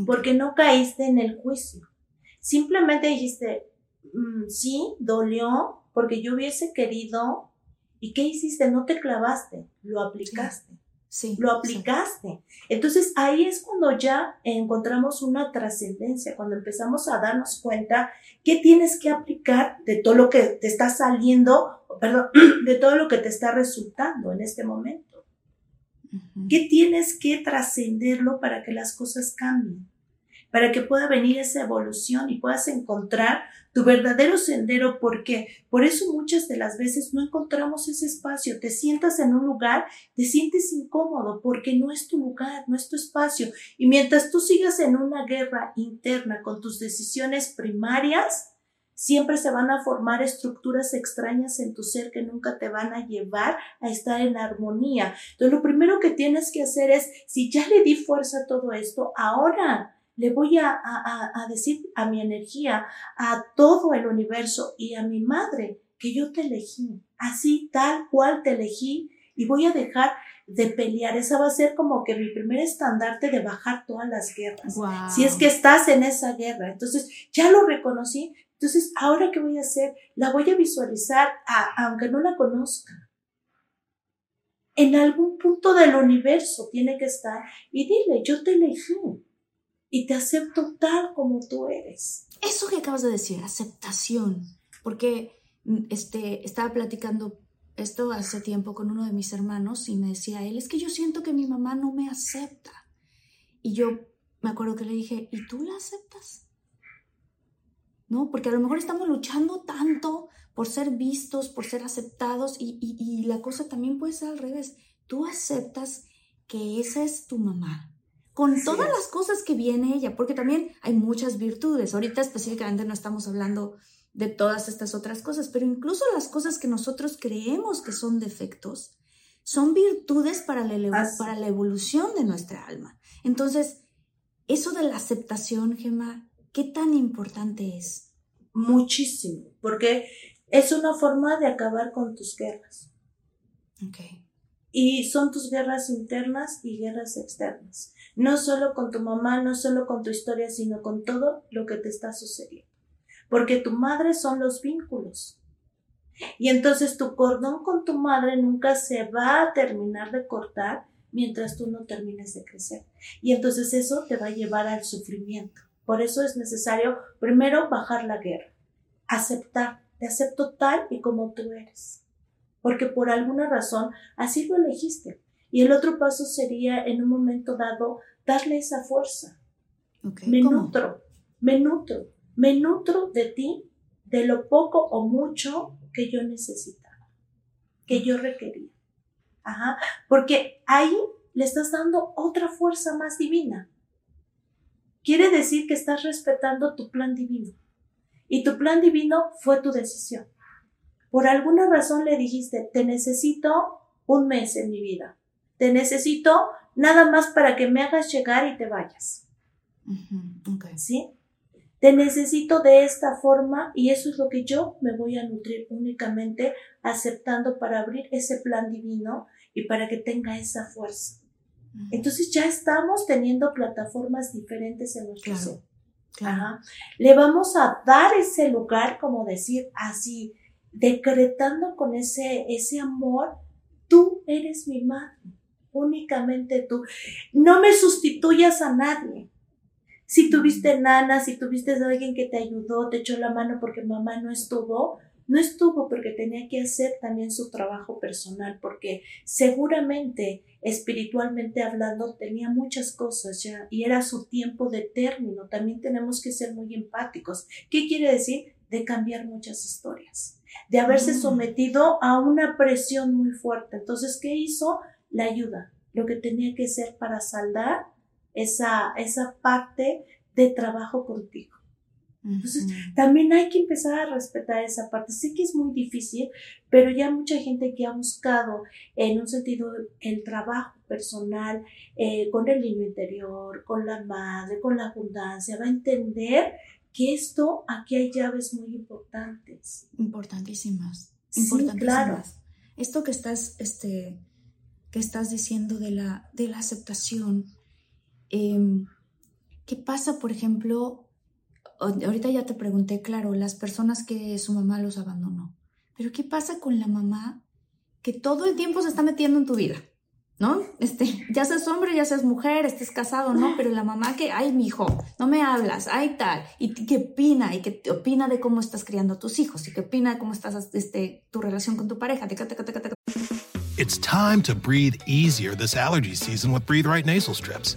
D: porque no caíste en el juicio. Simplemente dijiste, mm, sí, dolió, porque yo hubiese querido, ¿y qué hiciste? No te clavaste, lo aplicaste. Sí, lo aplicaste. Entonces ahí es cuando ya encontramos una trascendencia, cuando empezamos a darnos cuenta que tienes que aplicar de todo lo que te está saliendo, perdón, (clears throat) de todo lo que te está resultando en este momento. ¿Qué tienes que trascenderlo para que las cosas cambien? Para que pueda venir esa evolución y puedas encontrar tu verdadero sendero, porque por eso muchas de las veces no encontramos ese espacio, te sientas en un lugar, te sientes incómodo porque no es tu lugar, no es tu espacio. Y mientras tú sigas en una guerra interna con tus decisiones primarias, siempre se van a formar estructuras extrañas en tu ser que nunca te van a llevar a estar en armonía. Entonces, lo primero que tienes que hacer es, si ya le di fuerza a todo esto, ahora le voy a, decir a mi energía, a todo el universo y a mi madre que yo te elegí, así tal cual te elegí y voy a dejar de pelear. Esa va a ser como que mi primer estandarte de bajar todas las guerras. Si es que estás en esa guerra. Entonces, ya lo reconocí. Entonces, ahora qué voy a hacer? La voy a visualizar, aunque no la conozca. En algún punto del universo tiene que estar y dile, yo te elegí y te acepto tal como tú eres.
C: Eso que acabas de decir, aceptación, porque mm, este, estaba platicando esto hace tiempo con uno de mis hermanos y me decía él, es que yo siento que mi mamá no me acepta. Y yo me acuerdo que le dije, ¿y tú la aceptas? ¿No? Porque a lo mejor estamos luchando tanto por ser vistos, por ser aceptados y, y la cosa también puede ser al revés. Tú aceptas que esa es tu mamá, con todas las cosas que viene ella, porque también hay muchas virtudes. Ahorita específicamente no estamos hablando de todas estas otras cosas, pero incluso las cosas que nosotros creemos que son defectos son virtudes para la, para la evolución de nuestra alma. Entonces, eso de la aceptación, Gemma, ¿qué tan importante es?
D: Muchísimo, porque es una forma de acabar con tus guerras.
C: Okay.
D: Y son tus guerras internas y guerras externas no solo con tu mamá, no solo con tu historia, sino con todo lo que te está sucediendo. Porque tu madre son los vínculos. Y entonces tu cordón con tu madre nunca se va a terminar de cortar mientras tú no termines de crecer. Y entonces eso te va a llevar al sufrimiento. Por eso es necesario primero bajar la guerra, aceptar, te acepto tal y como tú eres. Porque por alguna razón así lo elegiste. Y el otro paso sería, en un momento dado, darle esa fuerza. me nutro, me nutro, me nutro de ti, de lo poco o mucho que yo necesitaba, que yo requería. Ajá, porque ahí le estás dando otra fuerza más divina. Quiere decir que estás respetando tu plan divino. Y tu plan divino fue tu decisión. Por alguna razón le dijiste, te necesito un mes en mi vida. Te necesito nada más para que me hagas llegar y te vayas. ¿Sí? Te necesito de esta forma y eso es lo que yo me voy a nutrir únicamente aceptando para abrir ese plan divino y para que tenga esa fuerza. Entonces ya estamos teniendo plataformas diferentes en nuestro ser. Le vamos a dar ese lugar, como decir así, decretando con ese, ese amor, tú eres mi madre únicamente tú. No me sustituyas a nadie. Si tuviste nana, si tuviste a alguien que te ayudó, te echó la mano porque mamá no estuvo, no estuvo porque tenía que hacer también su trabajo personal, porque seguramente espiritualmente hablando tenía muchas cosas ya y era su tiempo de término. También tenemos que ser muy empáticos. ¿Qué quiere decir? De cambiar muchas historias, de haberse mm. sometido a una presión muy fuerte. Entonces, ¿qué hizo? la ayuda, lo que tenía que ser para saldar esa, esa parte de trabajo contigo. Entonces, también hay que empezar a respetar esa parte. Sé que es muy difícil, pero ya mucha gente que ha buscado en un sentido el trabajo personal eh, con el niño interior, con la madre, con la abundancia, va a entender que esto, aquí hay llaves muy importantes.
C: Importantísimas.
D: Importantísimas. claro.
C: Esto que estás, este, que estás diciendo de la, de la aceptación, em, ¿qué pasa, por ejemplo? Ahorita ya te pregunté, claro, las personas que su mamá los abandonó, pero ¿qué pasa con la mamá que todo el tiempo se está metiendo en tu vida? ¿no? Este, ya seas hombre, ya seas mujer, estés casado, ¿no? Pero la mamá que, ay, mi hijo, no me hablas, ay, tal, y qué opina, y qué opina de cómo estás criando a tus hijos, y qué opina de cómo estás, este, tu relación con tu pareja.
E: It's time to breathe easier this allergy season with Breathe Right nasal strips.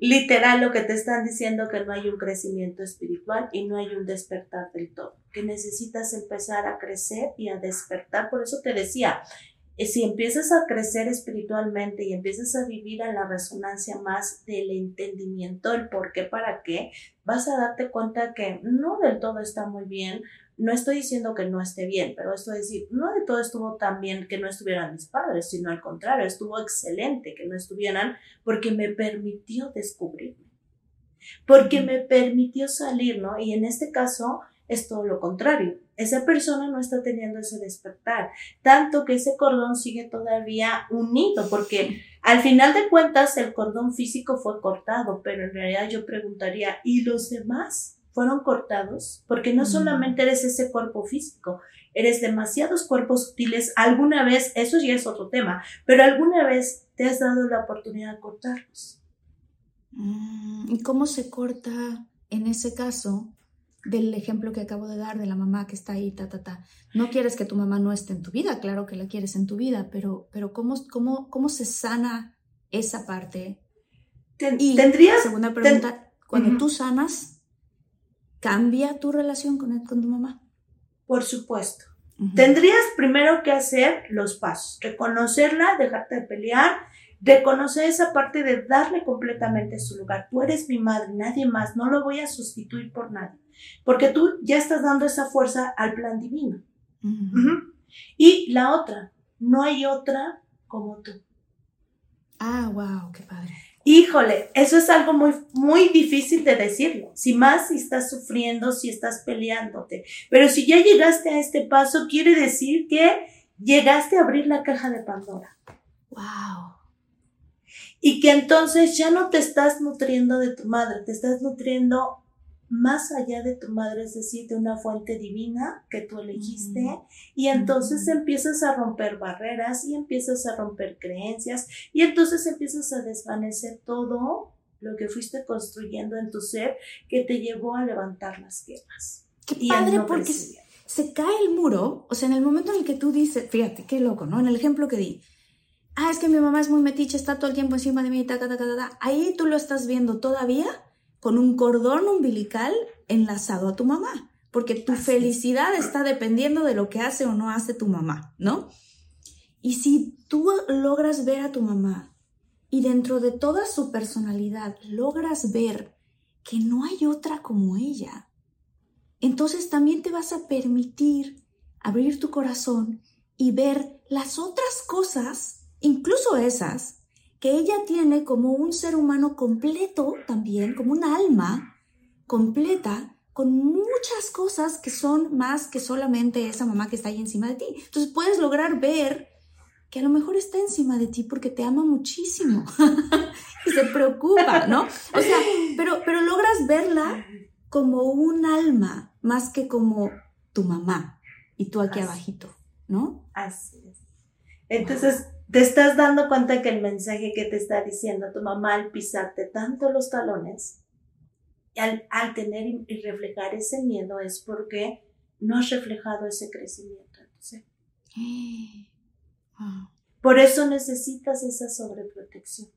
D: literal lo que te están diciendo que no hay un crecimiento espiritual y no hay un despertar del todo, que necesitas empezar a crecer y a despertar. Por eso te decía, eh, si empiezas a crecer espiritualmente y empiezas a vivir en la resonancia más del entendimiento, el por qué, para qué, vas a darte cuenta que no del todo está muy bien, no estoy diciendo que no esté bien, pero esto es decir, no de todo estuvo tan bien que no estuvieran mis padres, sino al contrario, estuvo excelente que no estuvieran porque me permitió descubrirme, porque me permitió salir, ¿no? Y en este caso es todo lo contrario. Esa persona no está teniendo ese despertar, tanto que ese cordón sigue todavía unido, porque al final de cuentas el cordón físico fue cortado, pero en realidad yo preguntaría, ¿y los demás? Fueron cortados, porque no mm. solamente eres ese cuerpo físico, eres demasiados cuerpos sutiles. Alguna vez, eso ya es otro tema, pero alguna vez te has dado la oportunidad de cortarlos.
C: Mm, ¿Y cómo se corta en ese caso del ejemplo que acabo de dar de la mamá que está ahí, ta, ta, ta? No quieres que tu mamá no esté en tu vida, claro que la quieres en tu vida, pero, pero ¿cómo, cómo, cómo se sana esa parte? y,
D: ¿Tendrías?
C: Segunda pregunta, cuando tú sanas, cambia tu relación con, con tu mamá?
D: Por supuesto. Tendrías primero que hacer los pasos, reconocerla, dejarte de pelear, reconocer esa parte de darle completamente su lugar. Tú eres mi madre, nadie más, no lo voy a sustituir por nadie, porque tú ya estás dando esa fuerza al plan divino. Y la otra, no hay otra como tú.
C: Ah, wow, qué padre.
D: Híjole, eso es algo muy, muy difícil de decirlo. Si más si estás sufriendo, si estás peleándote. Pero si ya llegaste a este paso, quiere decir que llegaste a abrir la caja de Pandora.
C: Wow.
D: Y que entonces ya no te estás nutriendo de tu madre, te estás nutriendo más allá de tu madre, es decir, de una fuente divina que tú elegiste, y entonces empiezas a romper barreras y empiezas a romper creencias, y entonces empiezas a desvanecer todo lo que fuiste construyendo en tu ser que te llevó a levantar las guerras.
C: Qué padre, porque se cae el muro, o sea, en el momento en el que tú dices, fíjate, qué loco, ¿no? En el ejemplo que di, ah, es que mi mamá es muy metiche, está todo el tiempo encima de mí, ta, ta, ta, ta, ta. ahí tú lo estás viendo todavía con un cordón umbilical enlazado a tu mamá, porque tu felicidad está dependiendo de lo que hace o no hace tu mamá, ¿no? Y si tú logras ver a tu mamá y dentro de toda su personalidad logras ver que no hay otra como ella, entonces también te vas a permitir abrir tu corazón y ver las otras cosas, incluso esas, que ella tiene como un ser humano completo también, como un alma completa, con muchas cosas que son más que solamente esa mamá que está ahí encima de ti. Entonces puedes lograr ver que a lo mejor está encima de ti porque te ama muchísimo (laughs) y se preocupa, ¿no? O sea, pero, pero logras verla como un alma más que como tu mamá y tú aquí abajito, ¿no?
D: Así es. Entonces, te estás dando cuenta que el mensaje que te está diciendo tu mamá al pisarte tanto los talones, al, al tener y reflejar ese miedo, es porque no has reflejado ese crecimiento. Entonces, (gasps) Por eso necesitas esa sobreprotección.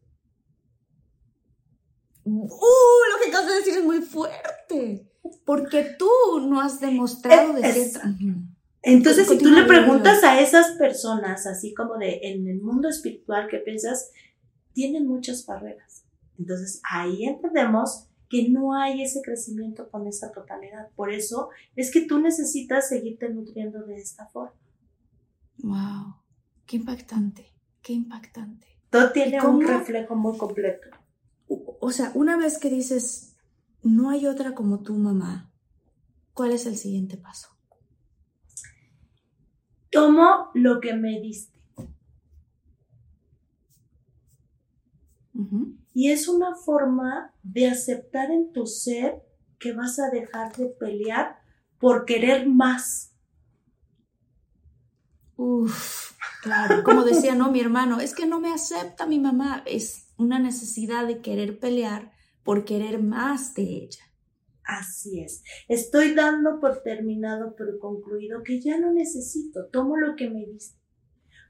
C: Uh, lo que acabas de decir es muy fuerte. Porque tú no has demostrado de cierta.
D: Entonces, si tú le preguntas a esas personas, así como de en el mundo espiritual que piensas, tienen muchas barreras. Entonces, ahí entendemos que no hay ese crecimiento con esa totalidad. Por eso es que tú necesitas seguirte nutriendo de esta forma.
C: Wow, qué impactante, qué impactante.
D: Todo tiene un reflejo muy completo.
C: O sea, una vez que dices, no hay otra como tu mamá, ¿cuál es el siguiente paso?
D: Tomo lo que me diste. Y es una forma de aceptar en tu ser que vas a dejar de pelear por querer más.
C: Uf, claro, como decía, no, mi hermano, es que no me acepta mi mamá, es una necesidad de querer pelear por querer más de ella.
D: Así es. Estoy dando por terminado, por concluido, que ya no necesito. Tomo lo que me diste.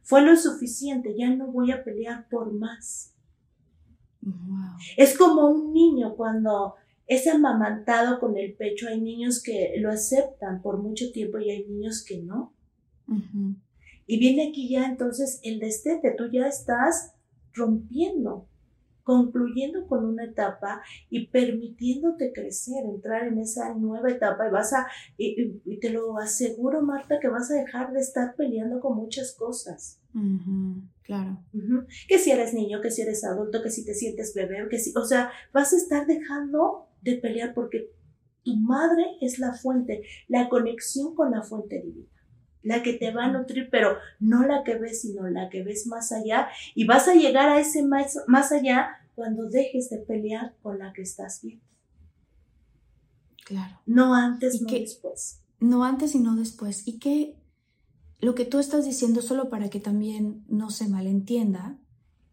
D: Fue lo suficiente, ya no voy a pelear por más. Es como un niño cuando es amamantado con el pecho. Hay niños que lo aceptan por mucho tiempo y hay niños que no. Y viene aquí ya entonces el destete. Tú ya estás rompiendo concluyendo con una etapa y permitiéndote crecer, entrar en esa nueva etapa y vas a, y, te lo aseguro Marta, que vas a dejar de estar peleando con muchas cosas.
C: claro.
D: Que si eres niño, que si eres adulto, que si te sientes bebé, que si, o sea, vas a estar dejando de pelear porque tu madre es la fuente, la conexión con la fuente divina la que te va a nutrir, pero no la que ves, sino la que ves más allá. Y vas a llegar a ese más, más allá cuando dejes de pelear con la que estás viendo.
C: Claro.
D: No antes, no después.
C: No antes y no después. Y que lo que tú estás diciendo, solo para que también no se malentienda,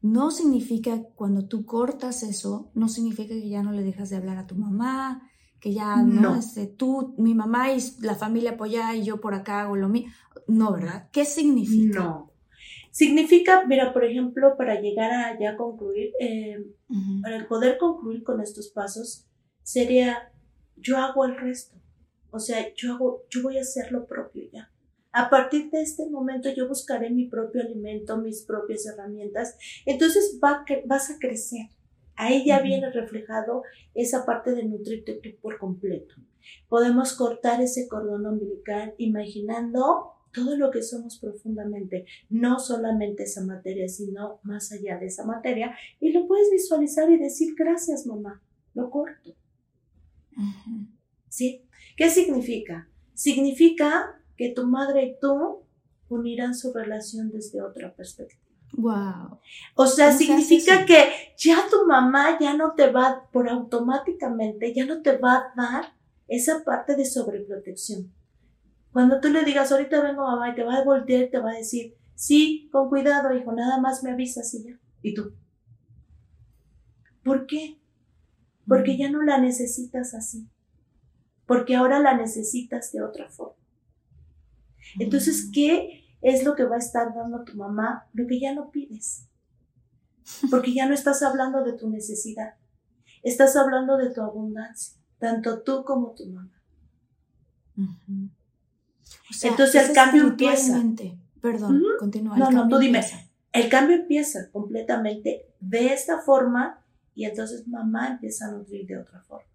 C: no significa cuando tú cortas eso, no significa que ya no le dejas de hablar a tu mamá, que ya no, Este, tú, mi mamá y la familia apoya y yo por acá hago lo mismo. No, ¿verdad? ¿Qué significa?
D: No. Significa, mira, por ejemplo, para llegar a ya concluir, eh, para poder concluir con estos pasos, sería yo hago el resto. O sea, yo hago, yo voy a hacer lo propio ya. A partir de este momento yo buscaré mi propio alimento, mis propias herramientas. Entonces va, vas a crecer Ahí ya viene reflejado esa parte de nutrirte tú por completo. Podemos cortar ese cordón umbilical imaginando todo lo que somos profundamente, no solamente esa materia, sino más allá de esa materia, y lo puedes visualizar y decir gracias mamá, lo corto. ¿Sí? ¿Qué significa? Significa que tu madre y tú unirán su relación desde otra perspectiva.
C: Wow.
D: O sea, significa que ya tu mamá ya no te va, por automáticamente, ya no te va a dar esa parte de sobreprotección. Cuando tú le digas, ahorita vengo mamá y te va a voltear y te va a decir, sí, con cuidado, hijo, nada más me avisas y ya. ¿Y tú? ¿Por qué? Porque ya no la necesitas así. Porque ahora la necesitas de otra forma. Entonces, mm. ¿qué es lo que va a estar dando tu mamá, lo que ya no pides. Porque ya no estás hablando de tu necesidad, estás hablando de tu abundancia, tanto tú como tu mamá. Entonces el cambio empieza.
C: Perdón, continúa.
D: No, no, tú dime. El cambio empieza completamente de esta forma y entonces mamá empieza a nutrir de otra forma.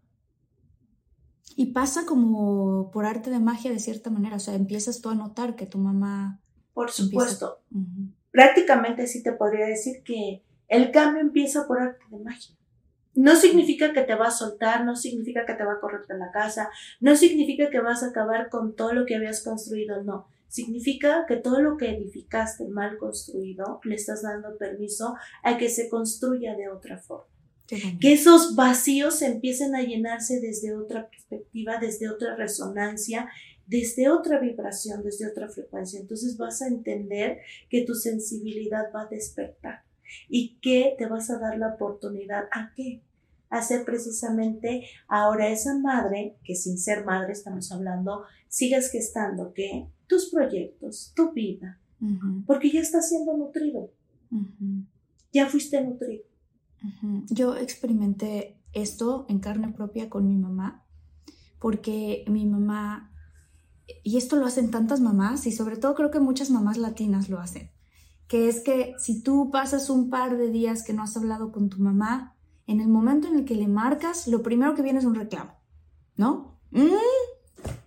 C: Y pasa como por arte de magia de cierta manera, o sea, empiezas tú a notar que tu mamá
D: por supuesto. Prácticamente sí te podría decir que el cambio empieza por arte de magia. No significa que te va a soltar, no significa que te va a correr de la casa, no significa que vas a acabar con todo lo que habías construido, no. Significa que todo lo que edificaste mal construido, le estás dando permiso a que se construya de otra forma. Que esos vacíos empiecen a llenarse desde otra perspectiva, desde otra resonancia, desde otra vibración, desde otra frecuencia. Entonces vas a entender que tu sensibilidad va a despertar y que te vas a dar la oportunidad a qué? A ser precisamente ahora esa madre, que sin ser madre estamos hablando, sigas gestando que tus proyectos, tu vida, porque ya estás siendo nutrido. Ya fuiste nutrido.
C: Yo experimenté esto en carne propia con mi mamá, porque mi mamá, y esto lo hacen tantas mamás, y sobre todo creo que muchas mamás latinas lo hacen, que es que si tú pasas un par de días que no has hablado con tu mamá, en el momento en el que le marcas, lo primero que viene es un reclamo, ¿no? Mm,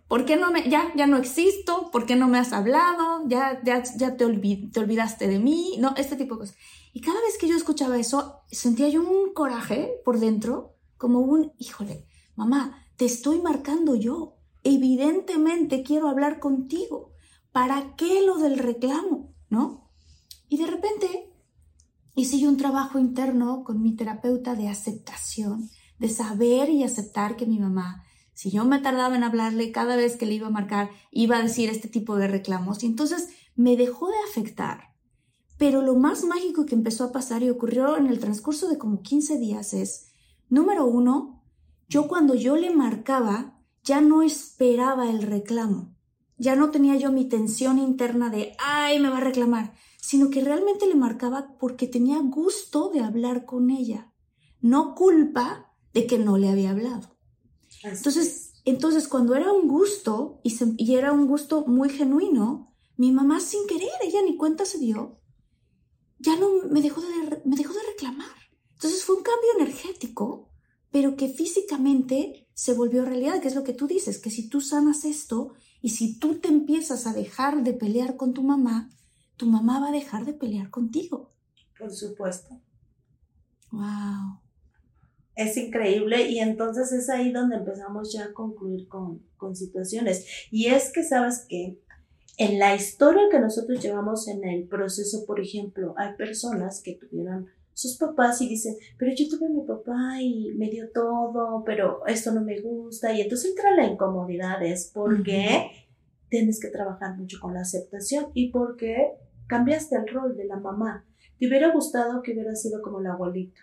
C: ¿Por qué no me, ya, ya no existo? ¿Por qué no me has hablado? ¿Ya, ya, ya te, te olvidaste de mí? No, este tipo de cosas. Y cada vez que yo escuchaba eso, sentía yo un coraje por dentro, como un, híjole, mamá, te estoy marcando yo. Evidentemente quiero hablar contigo. ¿Para qué lo del reclamo? ¿No? Y de repente hice yo un trabajo interno con mi terapeuta de aceptación, de saber y aceptar que mi mamá si yo me tardaba en hablarle, cada vez que le iba a marcar, iba a decir este tipo de reclamos. Y entonces me dejó de afectar. Pero lo más mágico que empezó a pasar y ocurrió en el transcurso de como 15 días es, número uno, yo cuando yo le marcaba, ya no esperaba el reclamo. Ya no tenía yo mi tensión interna de, ay, me va a reclamar, sino que realmente le marcaba porque tenía gusto de hablar con ella, no culpa de que no le había hablado. Entonces, entonces, cuando era un gusto, y, y, era un gusto muy genuino, mi mamá sin querer, ella ni cuenta se dio, ya no me dejó de, me dejó de reclamar. Entonces fue un cambio energético, pero que físicamente se volvió realidad, que es lo que tú dices, que si tú sanas esto y si tú te empiezas a dejar de pelear con tu mamá, tu mamá va a dejar de pelear contigo.
D: Por supuesto.
C: Wow
D: es increíble y entonces es ahí donde empezamos ya a concluir con, con situaciones. Y es que, ¿sabes que En la historia que nosotros llevamos en el proceso, por ejemplo, hay personas que tuvieron sus papás y dicen, pero yo tuve a mi papá y me dio todo, pero esto no me gusta. Y entonces entra la incomodidad, es porque tienes que trabajar mucho con la aceptación y porque cambiaste el rol de la mamá. Te hubiera gustado que hubiera sido como la abuelita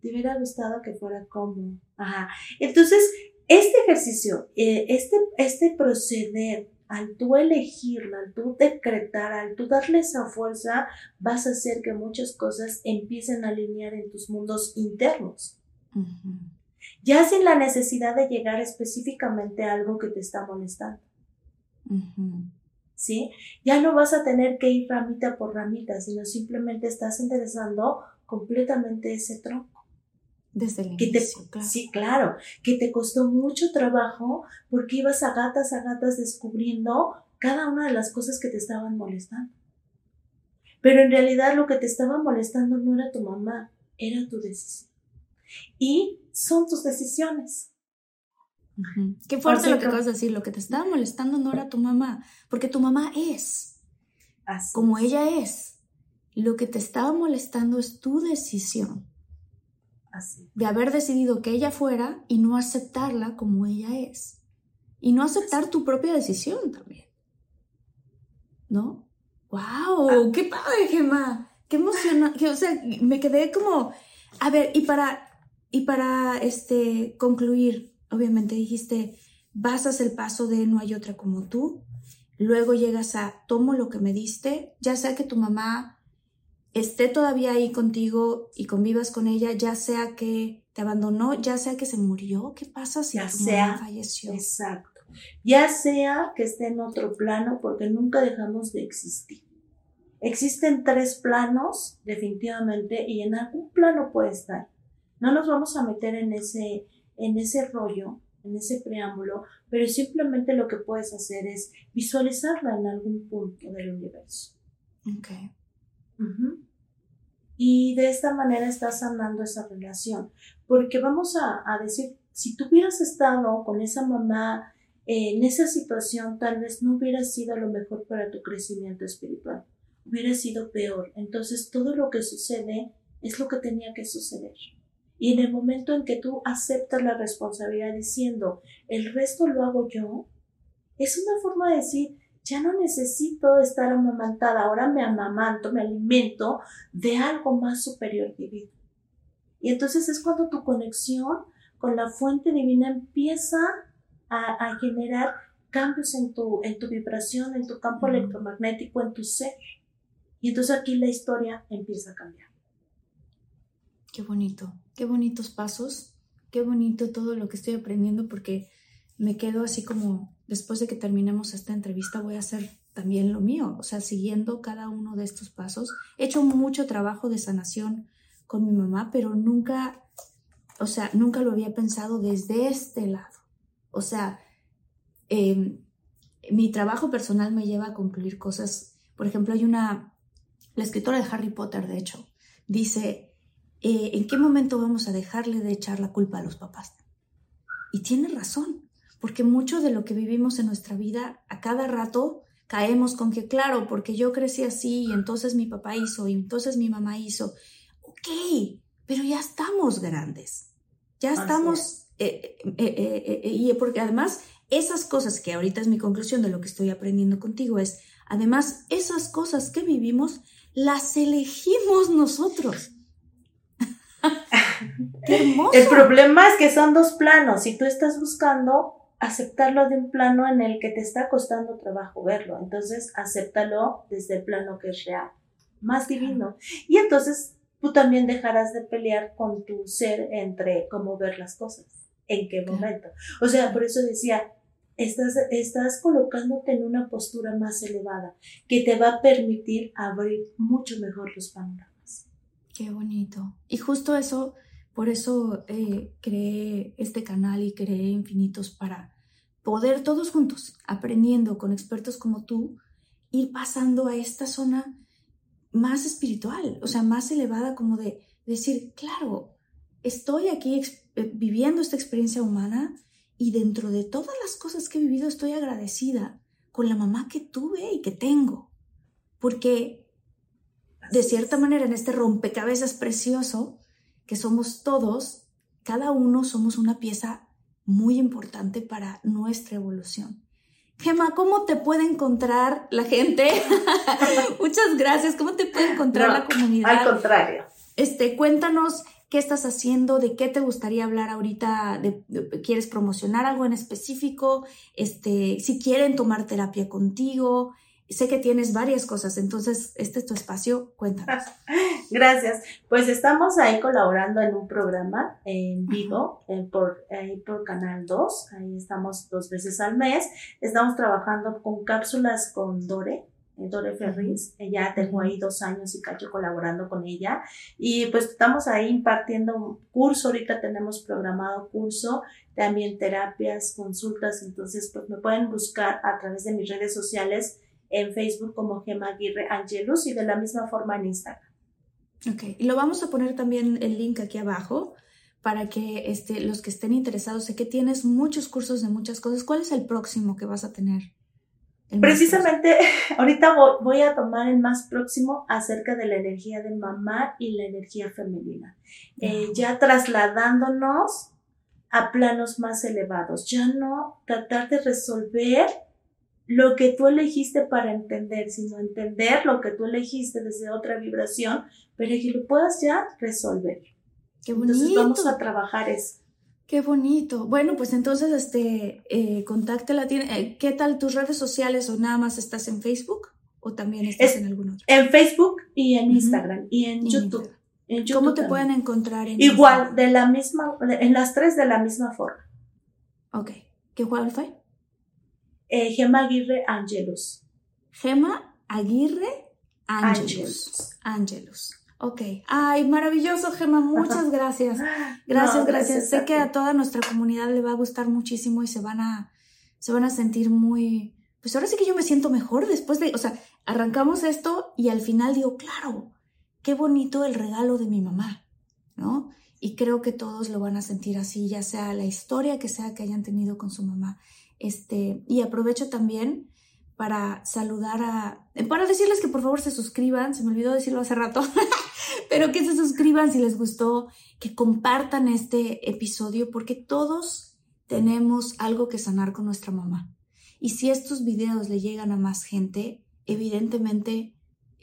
D: te hubiera gustado que fuera como. Ajá. Entonces, este ejercicio, eh, este, este proceder, al tú elegirlo, al tú decretar, al tú darle esa fuerza, vas a hacer que muchas cosas empiecen a alinear en tus mundos internos. Ya sin la necesidad de llegar específicamente a algo que te está molestando. ¿Sí? Ya no vas a tener que ir ramita por ramita, sino simplemente estás interesando completamente ese tronco.
C: Desde el
D: que Sí, claro, que te costó mucho trabajo porque ibas a gatas a gatas descubriendo cada una de las cosas que te estaban molestando. Pero en realidad lo que te estaba molestando no era tu mamá, era tu decisión. Y son tus decisiones.
C: Qué fuerte lo que acabas de decir. Lo que te estaba molestando no era tu mamá, porque tu mamá es como ella es. Lo que te estaba molestando es tu decisión de haber decidido que ella fuera y no aceptarla como ella es. Y no aceptar tu propia decisión también. ¿No? ¡Wow! Ah. ¡Qué padre, Gemma! ¡Qué emocionante! O sea, me quedé como... A ver, y para, y para este, concluir, obviamente dijiste, basas el paso de no hay otra como tú, luego llegas a tomo lo que me diste, ya sea que tu mamá esté todavía ahí contigo y convivas con ella, ya sea que te abandonó, ya sea que se murió, ¿qué pasa si
D: ya sea, falleció? Exacto. Ya sea que esté en otro plano, porque nunca dejamos de existir. Existen tres planos, definitivamente, y en algún plano puede estar. No nos vamos a meter en ese, en ese rollo, en ese preámbulo, pero simplemente lo que puedes hacer es visualizarla en algún punto del universo.
C: Okay.
D: Y de esta manera estás sanando esa relación. Porque vamos a, decir, si tú hubieras estado con esa mamá en esa situación tal vez no hubiera sido lo mejor para tu crecimiento espiritual, hubiera sido peor. Entonces todo lo que sucede es lo que tenía que suceder. Y en el momento en que tú aceptas la responsabilidad diciendo, el resto lo hago yo, es una forma de decir, ya no necesito estar amamantada, ahora me amamanto, me alimento de algo más superior divino. Y entonces es cuando tu conexión con la fuente divina empieza a, generar cambios en tu, en tu vibración, en tu campo electromagnético, en tu ser. Y entonces aquí la historia empieza a cambiar.
C: Qué bonito, qué bonitos pasos, qué bonito todo lo que estoy aprendiendo porque me quedo así como después de que terminemos esta entrevista voy a hacer también lo mío, o sea, siguiendo cada uno de estos pasos. He hecho mucho trabajo de sanación con mi mamá, pero nunca, o sea, nunca lo había pensado desde este lado. O sea, em, mi trabajo personal me lleva a concluir cosas. Por ejemplo, hay una, la escritora de Harry Potter, de hecho, dice, eh, ¿en qué momento vamos a dejarle de echar la culpa a los papás? Y tiene razón, porque mucho de lo que vivimos en nuestra vida, a cada rato caemos con que, claro, porque yo crecí así y entonces mi papá hizo y entonces mi mamá hizo. Ok, pero ya estamos grandes, ya estamos eh, eh, eh, y porque además esas cosas que ahorita es mi conclusión de lo que estoy aprendiendo contigo es, además, esas cosas que vivimos las elegimos nosotros. (laughs)
D: ¡Qué hermoso! El problema es que son dos planos y tú estás buscando aceptarlo de un plano en el que te está costando trabajo verlo. Entonces, acéptalo desde el plano que es real, más divino. Y entonces tú también dejarás de pelear con tu ser entre cómo ver las cosas en qué momento. O sea, por eso decía, estás, estás colocándote en una postura más elevada que te va a permitir abrir mucho mejor los panoramas.
C: Qué bonito. Y justo eso, por eso eh, creé este canal y creé Infinitos para poder todos juntos, aprendiendo con expertos como tú, ir pasando a esta zona más espiritual, o sea, más elevada, como de decir, claro, estoy aquí eh, viviendo esta experiencia humana y dentro de todas las cosas que he vivido estoy agradecida con la mamá que tuve y que tengo. Porque de cierta manera en este rompecabezas precioso que somos todos, cada uno somos una pieza muy importante para nuestra evolución. Gemma, ¿cómo te puede encontrar la gente? (laughs) Muchas gracias. ¿Cómo te puede encontrar la comunidad?
D: Al contrario.
C: Este, cuéntanos qué estás haciendo, de qué te gustaría hablar ahorita, de, quieres promocionar algo en específico, este, si quieren tomar terapia contigo. Sé que tienes varias cosas, entonces este es tu espacio, cuéntanos. (laughs)
D: Gracias. Pues estamos ahí colaborando en un programa en vivo por, ahí por Canal 2, ahí estamos dos veces al mes. Estamos trabajando con cápsulas con Dore, Dore Ferris. Ya tengo ahí dos años y cacho colaborando con ella. Y pues estamos ahí impartiendo un curso. Ahorita tenemos programado curso, también terapias, consultas. Entonces, pues me pueden buscar a través de mis redes sociales en Facebook como Gema Aguirre Angelus y de la misma forma en Instagram.
C: Ok, y lo vamos a poner también el link aquí abajo para que este, los que estén interesados, sé que tienes muchos cursos de muchas cosas. ¿Cuál es el próximo que vas a tener?
D: Precisamente (laughs) ahorita voy a tomar el más próximo acerca de la energía de mamá y la energía femenina, eh, ya trasladándonos a planos más elevados, ya no tratar de resolver lo que tú elegiste para entender, sino entender lo que tú elegiste desde otra vibración, pero que lo puedas ya resolver. Qué bonito. Entonces vamos a trabajar eso.
C: Qué bonito. Bueno, pues entonces, este, eh, contáctela. Eh, ¿Qué tal tus redes sociales o nada más estás en Facebook o también estás en algún otro?
D: En Facebook y en Instagram y en, YouTube.
C: ¿Cómo te pueden encontrar en
D: Igual, de la misma, en las tres de la misma forma.
C: Ok. ¿Qué cuál fue?
D: Eh, Gema Aguirre Angelus.
C: Gema Aguirre Angelus. Angelus. Ok. Ay, maravilloso, Gemma. Muchas (laughs) gracias. Gracias, gracias. Sé que a toda nuestra comunidad le va a gustar muchísimo y se van a, se van a sentir muy. Pues ahora sí que yo me siento mejor después de. O sea, arrancamos esto y al final digo, claro, qué bonito el regalo de mi mamá, ¿no? Y creo que todos lo van a sentir así, ya sea la historia que sea que hayan tenido con su mamá. Este, y aprovecho también para saludar a, para decirles que por favor se suscriban, se me olvidó decirlo hace rato, (laughs) pero que se suscriban si les gustó, que compartan este episodio, porque todos tenemos algo que sanar con nuestra mamá. Y si estos videos le llegan a más gente, evidentemente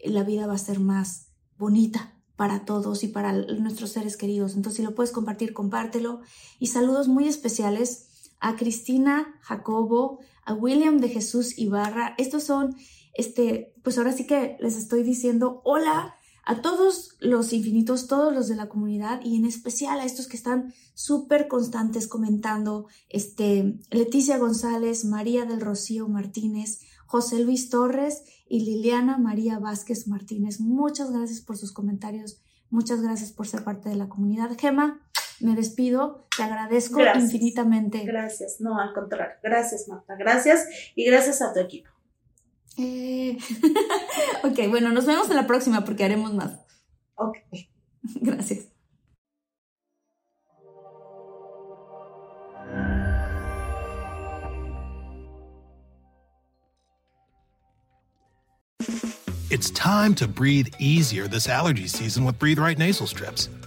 C: la vida va a ser más bonita para todos y para nuestros seres queridos. Entonces, si lo puedes compartir, compártelo. Y saludos muy especiales a Cristina Jacobo, a William de Jesús Ibarra. Estos son, este, pues ahora sí que les estoy diciendo hola a todos los infinitos, todos los de la comunidad y en especial a estos que están súper constantes comentando, este, Leticia González, María del Rocío Martínez, José Luis Torres y Liliana María Vázquez Martínez. Muchas gracias por sus comentarios, muchas gracias por ser parte de la comunidad. Gema, me despido, te agradezco infinitamente.
D: Gracias, no, al contrario, gracias Marta, gracias y gracias a tu equipo.
C: Eh, (laughs) ok, bueno, nos vemos en la próxima porque haremos más.
D: Ok. (laughs)
C: Gracias.
E: It's time to breathe easier this allergy season with Breathe Right nasal strips.